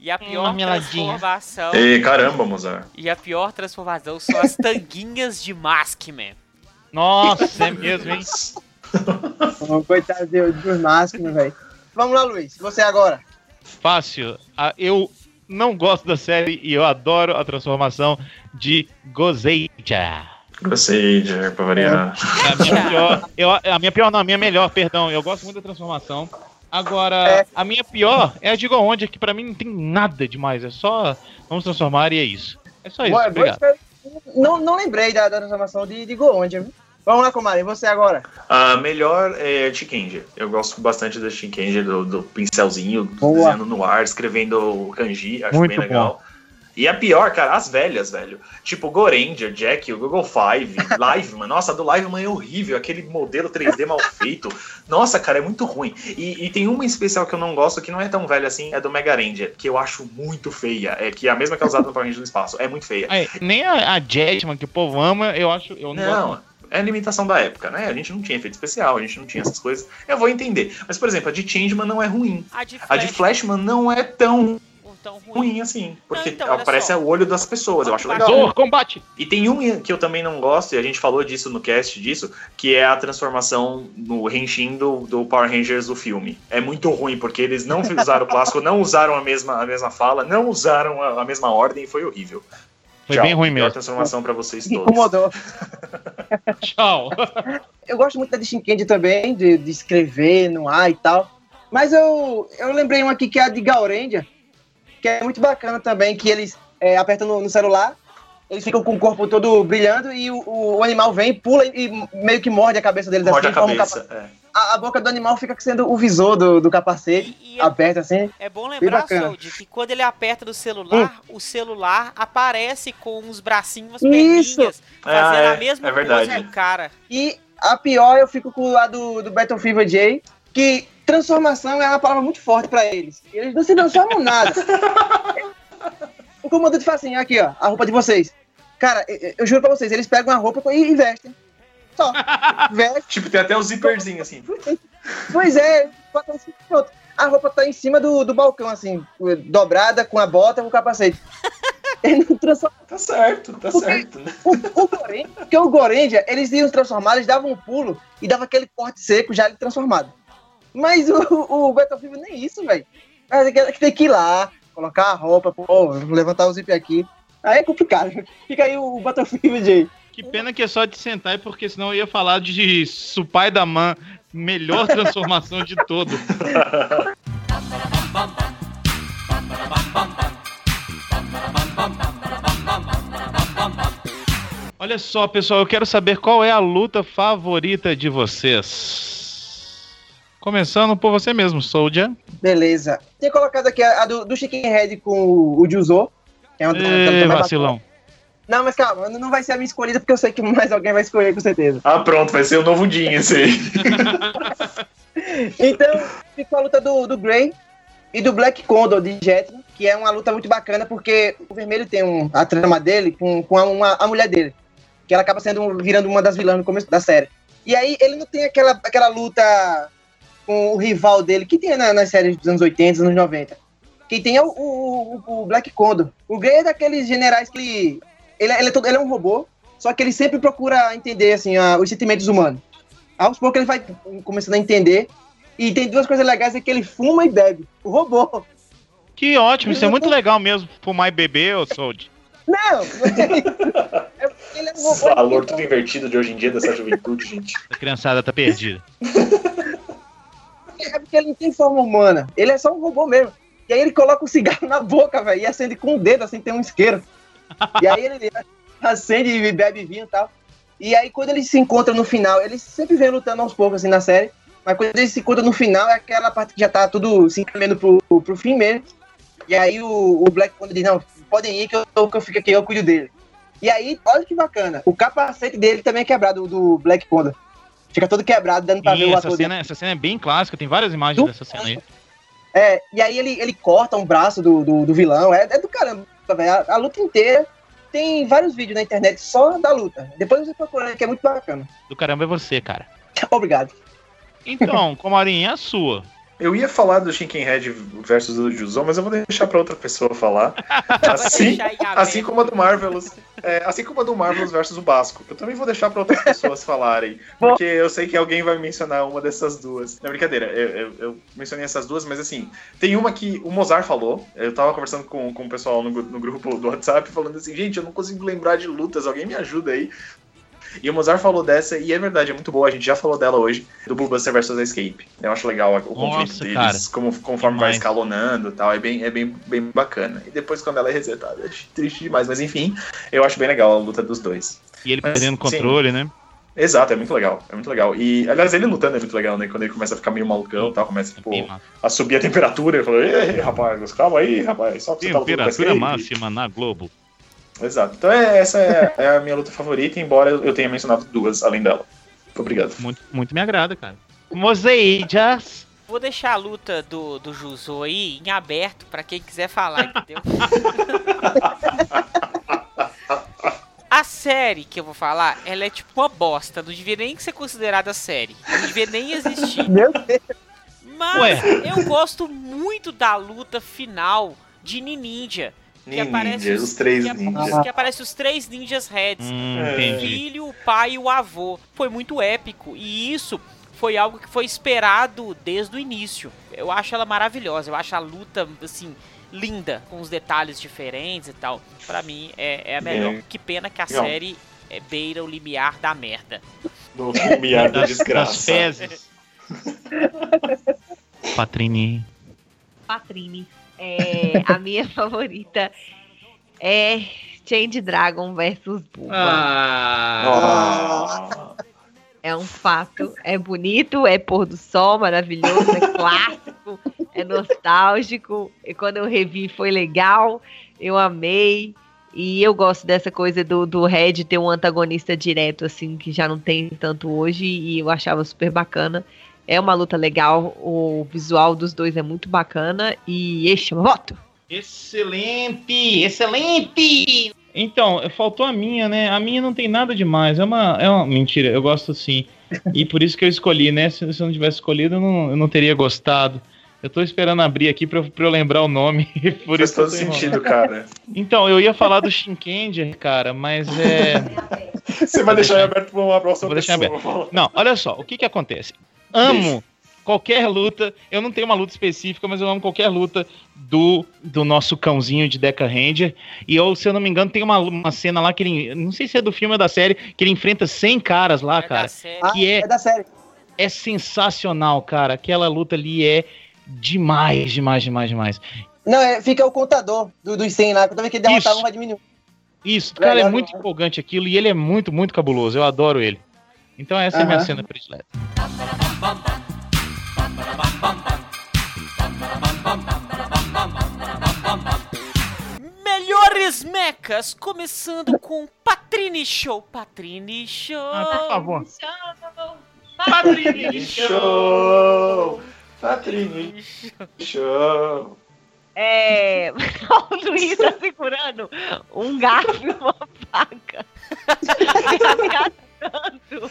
E a Hum, pior transformação. Ei, caramba, Mozart. E a pior transformação são as tanguinhas de Maskman. Nossa, é mesmo, hein? Coitado de- dos máximos, velho. Vamos lá, Luiz. Você agora. Fácil. Ah, eu não gosto da série e eu adoro a transformação de Gozeija. Gostei, de pra variar. É a minha pior. Eu, a minha pior não, a minha melhor, perdão. Eu gosto muito da transformação. Agora, É. a minha pior é a de Goondia, que pra mim não tem nada demais. É só vamos transformar e é isso. É só isso. Escolha. não, não lembrei da, da transformação de, de Goondia, viu? Vamos lá, Comari. Você agora. A melhor é Chikenja. Eu gosto bastante da Chikenja, do, do pincelzinho, Boa. desenhando no ar, escrevendo o kanji, acho Muito bem legal. E a pior, cara, as velhas, velho. Tipo, Goranger, Jack, o Google Five, Liveman. Nossa, a do Liveman é horrível. Aquele modelo 3D mal feito. Nossa, cara, é muito ruim. E, e tem uma em especial que eu não gosto, que não é tão velha assim, é do Mega Ranger, que eu acho muito feia. É que é a mesma que é usada no Power Ranger no espaço. É muito feia. Aí, nem a, a Jetman, que o povo ama, eu acho. Eu não, Não, gosto. É a limitação da época, né? A gente não tinha efeito especial, a gente não tinha essas coisas. Eu vou entender. Mas, por exemplo, a de Changeman não é ruim. A de A de Flash, Flashman não é tão tão ruim. ruim assim. Porque Não, então, aparece só. o olho das pessoas, eu acho legal. Zor, combate! E tem um que eu também não gosto, e a gente falou disso no cast disso, que é a transformação no Henshin do, do Power Rangers do filme. É muito ruim, porque eles não usaram o clássico, não usaram a mesma, a mesma fala, não usaram a, a mesma ordem, e foi horrível. Foi Tchau. bem ruim Melhor mesmo. transformação pra vocês Me todos. incomodou. Tchau. Eu gosto muito da de Shinkendi também, de, de escrever no ar e tal. Mas eu, eu lembrei uma aqui que é a de Gaurendia, que é muito bacana também, que eles é, apertam no, no celular, eles ficam com o corpo todo brilhando e o, o animal vem, pula e meio que morde a cabeça deles Morde a assim, forma um cabeça. capa- é. a, a boca do animal fica sendo o visor do, do capacete, E, e é, aberto assim. é bom lembrar. Sold, que quando ele aperta no celular, o celular aparece com uns bracinhos, Isso. perninhas, fazendo Ah, é, a mesma é verdade. coisa do cara. E a pior eu fico com a do, do Battle Fever J, que transformação é uma palavra muito forte pra eles. Eles não se transformam nada. o comandante fala assim, aqui ó, a roupa de vocês. Cara, eu, eu juro pra vocês, eles pegam a roupa e, e vestem. Só. Vestem. Tipo, tem até o zíperzinho assim. Pois é, pronto. A roupa tá em cima do, do balcão, assim, dobrada, com a bota e o capacete. Ele não transforma Tá certo, tá Porque- certo. O, o porque o Gorendia, eles iam transformar, eles davam um pulo e dava aquele corte seco já ele transformado. Mas o, o Battlefield nem isso, velho. Que- tem que ir lá, colocar a roupa, pô, levantar o zip aqui. Aí é complicado. Fica aí o Battlefield aí. Que pena que é só de sentar, porque senão eu ia falar de Supai da Man, melhor transformação de todo. Olha só, pessoal, eu quero saber qual é a luta favorita de vocês. Começando por você mesmo, Soldier. Beleza. Tinha colocado aqui a, a do, do Chicken Head com o, o Juzo. Que é uma vacilão. Não, mas calma, não vai ser a minha escolhida porque eu sei que mais alguém vai escolher com certeza. Ah, pronto, vai ser o novo Jin esse aí. Então, ficou a luta do, do Grey e do Black Condor de Jetman, que é uma luta muito bacana, porque o vermelho tem um, a trama dele com, com a, uma- a mulher dele, que ela acaba sendo virando uma das vilãs no começo da série. E aí ele não tem aquela, aquela luta com o rival dele, que tinha na- nas séries dos anos 80, dos anos 90. Quem tem é o, o, o- Black Condor. O Grey é daqueles generais que ele, ele, é- ele é todo- ele é um robô, só que ele sempre procura entender assim, a- os sentimentos humanos. Aos poucos ele vai começando a entender. E tem duas coisas legais, é que ele fuma e bebe. O robô. Que ótimo, isso é muito legal mesmo, fumar e beber, ô Soldier. Não! É porque ele é um robô. Valor tudo invertido de hoje em dia dessa juventude, gente. A criançada tá perdida. É porque ele não tem forma humana. Ele é só um robô mesmo. E aí ele coloca o cigarro na boca, velho, e acende com o dedo, assim, tem um isqueiro. E aí ele acende e bebe vinho e tal. E aí quando eles se encontram no final, eles sempre vêm lutando aos poucos, assim, na série. Mas quando eles se encontram no final, é aquela parte que já tá tudo se encaminhando pro, pro fim mesmo. E aí o, o Black Panther diz, não, podem ir que eu, que eu fico aqui, eu cuido dele. E aí, olha que bacana, o capacete dele também é quebrado, do Black Panther. Fica todo quebrado, dando pra ver Sim, o essa ator dele. cena, essa cena é bem clássica, tem várias imagens Do- dessa cena aí. É, e aí ele, ele corta um braço do, do, do vilão. É, é do caramba, velho. A, a luta inteira tem vários vídeos na internet só da luta. Depois você procura, que é muito bacana. Do caramba é você, cara. Obrigado. Então, Comarinha, é a sua. Eu ia falar do Shinkenhead versus o Juzon, mas eu vou deixar pra outra pessoa falar. Assim, assim como a do Marvelous. é, assim como a do Marvelous versus o Basco. Eu também vou deixar pra outras pessoas falarem. Porque eu sei que alguém vai mencionar uma dessas duas. Não, brincadeira, eu, eu- eu mencionei essas duas, mas assim, tem uma que o Mozart falou. Eu tava conversando com, com o pessoal no, no grupo do WhatsApp, falando assim, gente, eu não consigo lembrar de lutas, alguém me ajuda aí. E o Mozart falou dessa, e é verdade, é muito boa, a gente já falou dela hoje, do Bullbuster versus Escape. Eu acho legal o conflito Nossa, deles, cara. como, conforme vai escalonando e tal, é bem, é bem, bem bacana. E depois quando ela é resetada, é triste demais, mas enfim, eu acho bem legal a luta dos dois. E ele Mas, perdendo controle, né? Exato, é muito legal, é muito legal. E, aliás, ele lutando é muito legal, né? Quando ele começa a ficar meio malucão e tal, começa tipo, Bem massa. a subir a temperatura, ele falou, ei, rapaz, calma aí, rapaz, só que você tá Temperatura escape." máxima na Globo. Exato. Então é, essa é, é a minha luta favorita, embora eu tenha mencionado duas além dela. Obrigado. Muito, muito me agrada, cara. Moseijas. Vou deixar a luta do, do Juzo aí em aberto pra quem quiser falar, entendeu? A série que eu vou falar, ela é tipo uma bosta. Não devia nem ser considerada série. Não devia nem existir. Meu Deus. Mas Ué. eu gosto muito da luta final de Ninja. Que aparece Ninjas, os três que, ninjas. que aparece os três ninjas heads. Hum, o filho, o pai e o avô. Foi muito épico. E isso foi algo que foi esperado desde o início. Eu acho ela maravilhosa. Eu acho a luta, assim, linda. Com os detalhes diferentes e tal. Pra mim, é, é a melhor. É. Que pena que a Legal. série é beira o limiar da merda. No limiar da desgraça. fezes. Patrini. Patrine. É, a minha favorita é Change Dragon versus Bulma. Ah. É um fato. É bonito, é pôr do sol, maravilhoso, é clássico, é nostálgico. E quando eu revi foi legal, eu amei. E eu gosto dessa coisa do, do Red ter um antagonista direto, assim, que já não tem tanto hoje, e eu achava super bacana. É uma luta legal, o visual dos dois é muito bacana, e este é o voto. Excelente! Excelente! Então, faltou a minha, né? A minha não tem nada demais. É uma, é uma mentira, eu gosto sim. E por isso que eu escolhi, né? Se, se eu não tivesse escolhido, eu não, eu não teria gostado. Eu tô esperando abrir aqui pra, eu- pra eu lembrar o nome. Por Faz isso todo sentido, cara. Então, eu ia falar do Shinkenger, cara, mas é. Você vai deixar aberto pra uma próxima Vou deixar pessoa. Não, olha só, o que que acontece? Amo qualquer luta, eu não tenho uma luta específica, mas eu amo qualquer luta do, do nosso cãozinho de Deca Ranger. E eu, se eu não me engano, tem uma, uma cena lá que ele. Não sei se é do filme ou da série, que ele enfrenta 100 caras lá, É da cara. série. Ah, Que é- é da série. É sensacional, cara. Aquela luta ali é demais, demais, demais, demais. Não, é, fica o contador do, dos 100 lá. Toda vez que ele um, vai diminuir. Isso, cara, é muito demais. empolgante aquilo e ele é muito, muito cabuloso. Eu adoro ele. Então essa é a minha cena predileta. Melhores mechas, começando com Patrini Show. Patrini Show. Ah, por favor. Patrini Show! Patrini Show! É. O Luiz tá segurando um garfo e uma faca. Tanto.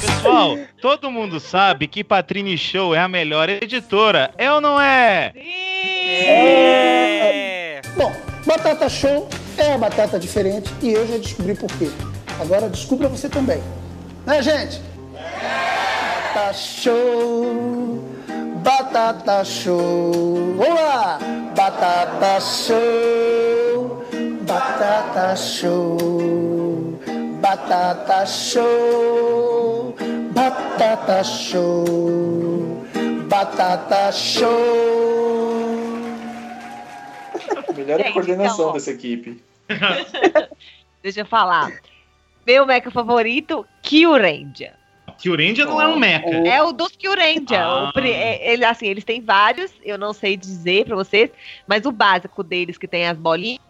Pessoal, todo mundo sabe que Patrini Show é a melhor editora, é ou não é? É. Bom, batata show é a batata diferente e eu já descobri por quê. Agora descubra você também. Né, gente? Batata show, batata show. Vamos lá! Batata show, batata show, batata show, batata show, batata show. Melhor Gente, coordenação então, dessa equipe. Deixa eu falar. Meu mecha favorito, Kyurendia. Kyurendia não é um mecha. É o dos Kyurendia. Ah. É- ele, assim, eles têm vários, eu não sei dizer pra vocês, mas o básico deles que tem as bolinhas,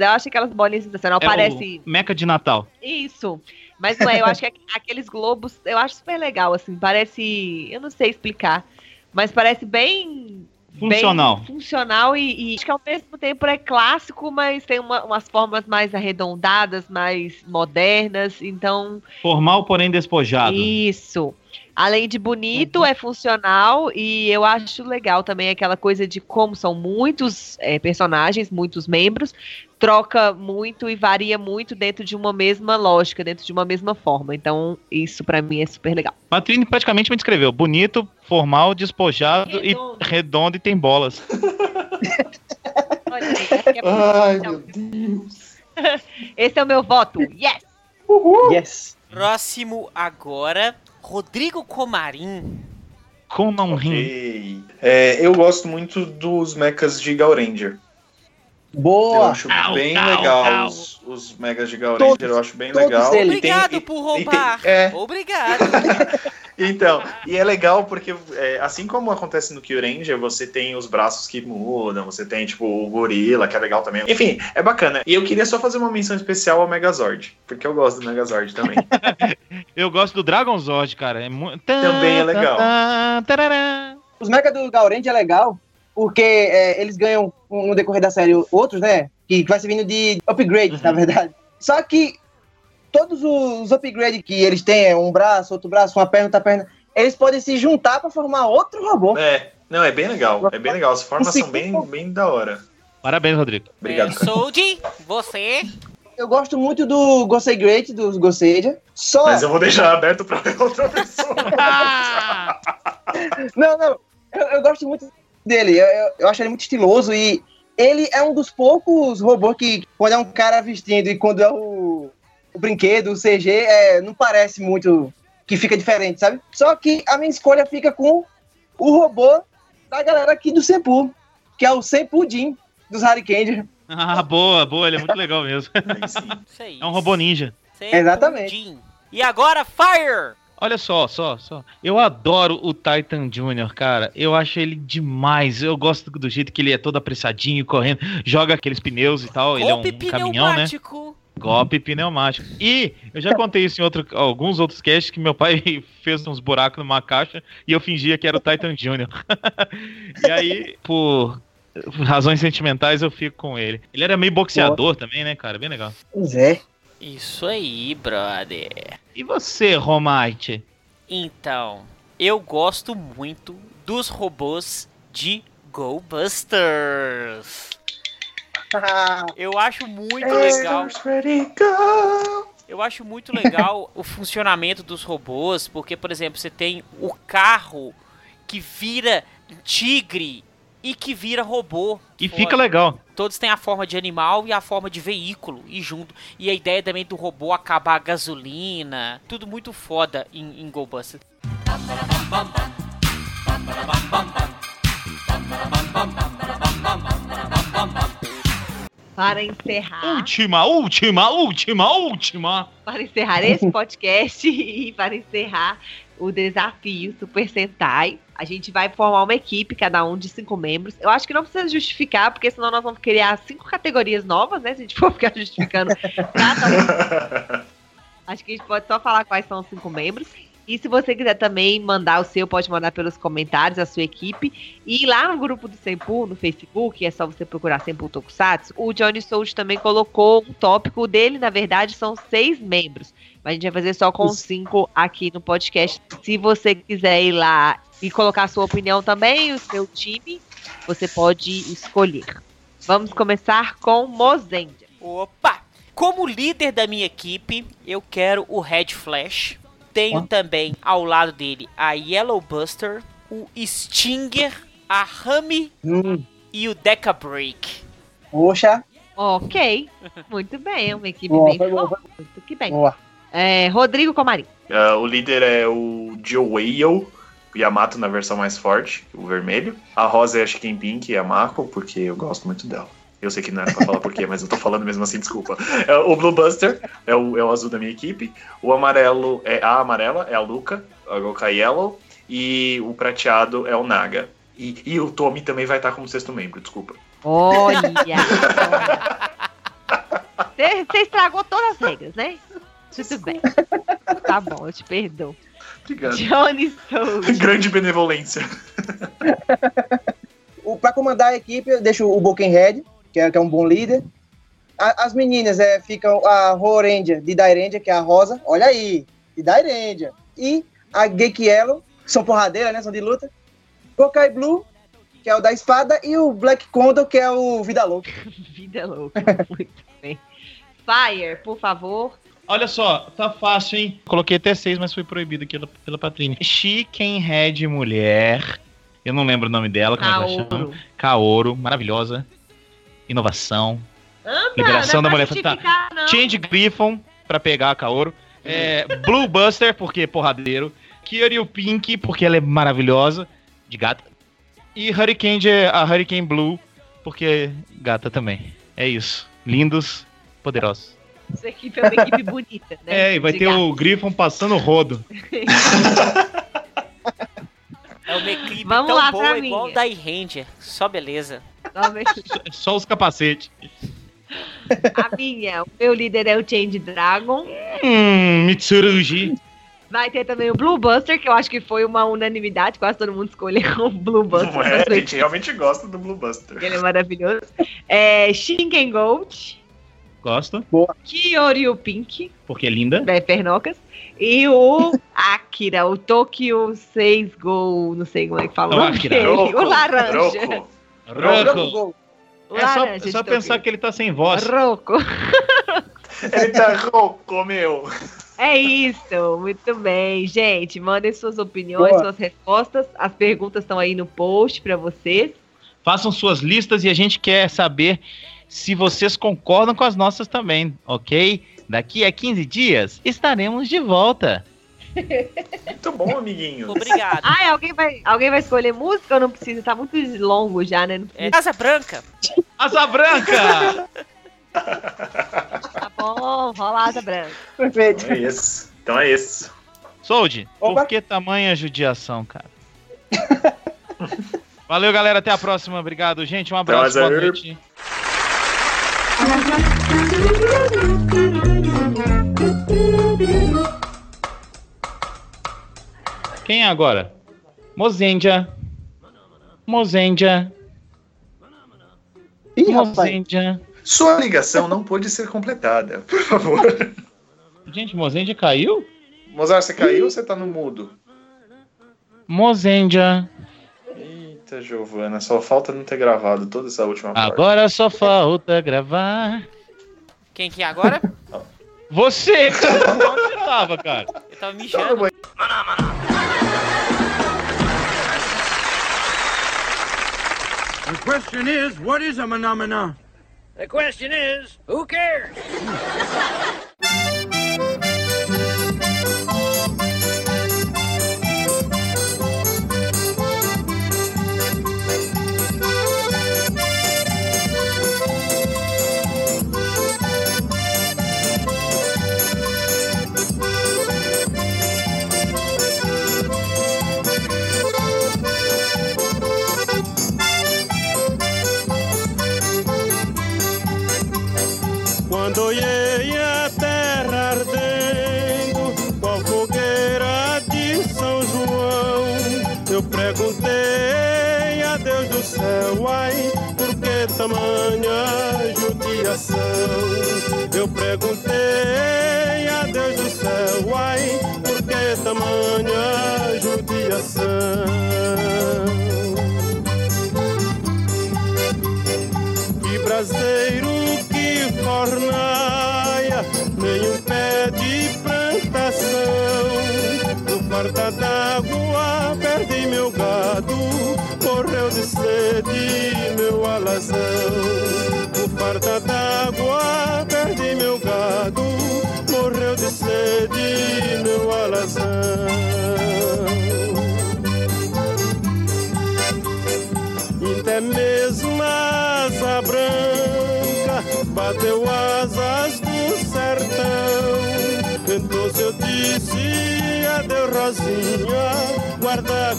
eu acho que aquelas bolinhas sensacional, É parece mecha de Natal. isso. Mas não é, eu acho que aqu- aqueles globos, eu acho super legal, assim, parece, eu não sei explicar, mas parece bem Funcional. bem funcional e, e acho que ao mesmo tempo é clássico, mas tem uma- umas formas mais arredondadas, mais modernas, então Formal, porém despojado. isso. Além de bonito, é funcional e eu acho legal também aquela coisa de como são muitos é, personagens, muitos membros, troca muito e varia muito dentro de uma mesma lógica, dentro de uma mesma forma. Então, isso pra mim é super legal. Matrine praticamente me descreveu. Bonito, formal, despojado Redondo. e redondo e tem bolas. Olha é Ai, meu Deus. Esse é o meu voto. Yes! Yes. Próximo agora, Rodrigo Comarim. Com não rim. Ok. É, eu gosto muito dos mechas de Gauranger. Eu Boa. acho Au, bem au, legal au. Os, os megas de Gauranger, Todos, eu acho bem legal. eles. E tem- Obrigado e- por e tem- roubar. é, Obrigado. Então, e é legal porque, é, assim como acontece no Kyuranger, você tem os braços que mudam, você tem, tipo, o gorila, que é legal também. Enfim, é bacana. E eu queria só fazer uma menção especial ao Megazord, porque eu gosto do Megazord também. Eu gosto do Dragon Zord, cara. É mu- Também é legal. Tá. Os mechas do Gaurend é legal, porque é, eles ganham no decorrer da série outros, né? Que vai servindo de upgrade, na verdade. Só que todos os upgrades que eles têm, é um braço, outro braço, uma perna, outra perna, eles podem se juntar pra formar outro robô. é, não, é bem legal. É bem legal. As formas são bem, bem da hora. Parabéns, Rodrigo. Obrigado. É, Soldi, você. Eu gosto muito do Gosei Great, dos Goseija. Só. Mas eu vou deixar aberto pra outra pessoa. Não, não. Eu, eu gosto muito dele. Eu, eu, eu acho ele muito estiloso e ele é um dos poucos robôs que, quando é um cara vestindo e quando é o, o brinquedo, o CG, é, não parece muito que fica diferente, sabe? Só que a minha escolha fica com o robô da galera aqui do Senpu, que é o Senpu Jin, dos Hurricane. Ah, boa, boa. Ele é muito legal mesmo. É um robô ninja. Exatamente. E agora, Fire! Olha só, só, só. Eu adoro o Titan Jr., cara. Eu acho ele demais. Eu gosto do jeito que ele é todo apressadinho, correndo, joga aqueles pneus e tal. ele é um Golpe caminhão, né? pneumático. Golpe pneumático. E eu já contei isso em outro, alguns outros casts que meu pai fez uns buracos numa caixa e eu fingia que era o Titan Jr. e aí, por razões sentimentais, eu fico com ele. Ele era meio boxeador também, né, cara? Bem legal. Pois é. Isso aí, brother. E você, Romite? Então, eu gosto muito dos robôs de GoBusters. Eu acho muito legal. Eu acho muito legal o funcionamento dos robôs, porque, por exemplo, você tem o carro que vira tigre e que vira robô. E Foda. fica legal. Todos têm a forma de animal e a forma de veículo e junto. E a ideia também do robô acabar a gasolina. Tudo muito foda em, em GoBusters. Para encerrar, Última, última, última, última. para encerrar esse podcast e para encerrar o desafio Super Sentai, a gente vai formar uma equipe, cada um de cinco membros. Eu acho que não precisa justificar, porque senão nós vamos criar cinco categorias novas, né? Se a gente for ficar justificando cada um. Acho que a gente pode só falar quais são os cinco membros. E se você quiser também mandar o seu, pode mandar pelos comentários a sua equipe. E lá no grupo do Senpu, no Facebook, é só você procurar Senpu Tokusatsu. O Johnny Souls também colocou um tópico dele, na verdade, são seis membros. Mas a gente vai fazer só com cinco aqui no podcast. Se você quiser ir lá e colocar a sua opinião também, o seu time, você pode escolher. Vamos começar com Mozendia. Opa! Como líder da minha equipe, eu quero o Red Flash. Tenho também ao lado dele a Yellow Buster, o Stinger, a Rami Hum, e o Deca Break. poxa. Ok, muito bem, é uma equipe Boa, bem forte. Muito que bem. Boa. É, Rodrigo Comarim. Ah, o líder é o Joe Whale, Yamato na versão mais forte, o vermelho. A rosa é a Chicken Pink e a Mako, porque eu gosto muito dela. Eu sei que não era pra falar porquê, mas eu tô falando mesmo assim, desculpa. É, o Blue Buster é o, é o azul da minha equipe. O amarelo é a amarela, é a Luca, a Goka Yellow. E o prateado é o Naga. E, e o Tommy também vai estar como sexto membro, desculpa. Olha! Você você estragou todas as regras, né? Tudo bem. Tá bom, eu te perdoo. Obrigado. Johnny Souza. Grande benevolência. o, pra comandar a equipe, eu deixo o Bokenhead, que é, que é um bom líder. A- as meninas é, ficam a Roranger de Dairendia, que é a Rosa. Olha aí, de Dairendia. E a Geek Yellow, que são porradeiras, né? São de luta. Kokai Blue, que é o da espada. E o Black Condor, que é o Vida Louca. Vida louca. Muito bem. Fire, por favor. Olha só, tá fácil, hein? Coloquei até seis, mas foi proibido aqui pela, pela Patrícia. Chickenhead Mulher. Eu não lembro o nome dela, como é que ela chama. Kaoru. Kaoru, maravilhosa. Inovação. Anda, Liberação não da é mulher fantástica. Change Griffon pra pegar a Kaoru. É, Blue Buster, porque é porradeiro. Kyoryu Pink, porque ela é maravilhosa, de gata. E Hurricane, é a Hurricane Blue, porque é gata também. É isso. Lindos, poderosos. Essa equipe é uma equipe bonita, né? É, e vai De ter o Griffon passando o rodo. É uma equipe Vamos tão lá boa pra igual minha. da Ranger. Só beleza. gato. É Só os capacetes. A minha, o meu líder é o Change Dragon. Hum, Mitsurugi. Vai ter também o Blue Buster, que eu acho que foi uma unanimidade, quase todo mundo escolheu o Blue Buster. É, a gente realmente gosta do Blue Buster. Ele é maravilhoso. É, Shinken Gold, Gosto, Kyoryu Pink, porque é linda. da Pernocas, e o Akira, o Tokyo 6 Go, não sei como é que fala o Akira. Roku, o laranja. Roku. Roku. Gol. O É só, laranja é só pensar que ele tá sem voz. Roku. Ele tá rouco, meu. É isso, muito bem. Gente, mandem suas opiniões, Boa. suas respostas. As perguntas estão aí no post pra vocês. Façam suas listas e a gente quer saber se vocês concordam com as nossas também, ok? Daqui a 15 dias estaremos de volta. Muito bom, amiguinho. Obrigado. Ai, alguém vai, alguém vai escolher música ou não precisa? Tá muito longo já, né? É, Casa Branca. Asa Branca! Tá bom, rola asa branca. Perfeito. Então é isso. Então é isso. Sold, Opa. por que tamanha judiação, cara? Valeu, galera. Até a próxima. Obrigado, gente. Um abraço. mais, Boa noite. Quem é agora? Mozendia. Mozendia. Ih, rapaz. Mozendia. Sua ligação não pôde ser completada, por favor. Gente, Mozendia caiu? Mozart, você caiu ou você tá no mudo? Mozendia. Eita, Giovana, só falta não ter gravado toda essa última parte. Agora só falta gravar. Quem que é agora? Você! Onde você tava, cara? Eu tava mijando. The question is, what is a phenomena? The question is, who cares?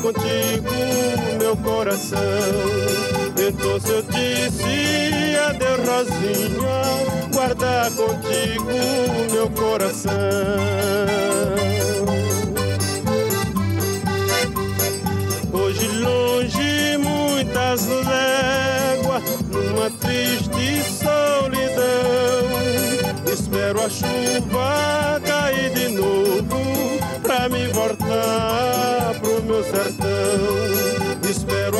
contigo meu coração. Então se eu disse adeus, Rosinha, guarda contigo meu coração. Hoje longe muitas léguas numa triste solidão. Espero a chuva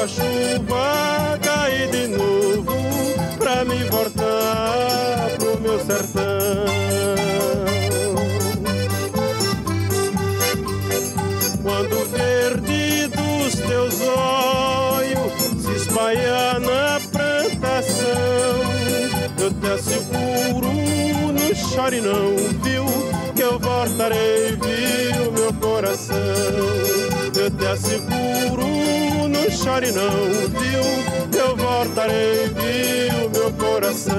a chuva cair de novo pra me voltar pro meu sertão. Quando verde dos teus olhos se espalhar na plantação, eu te asseguro, não chore não, viu? Que eu voltarei, viu, meu coração. Eu te asseguro, chore não, viu? Eu voltarei, viu, meu coração.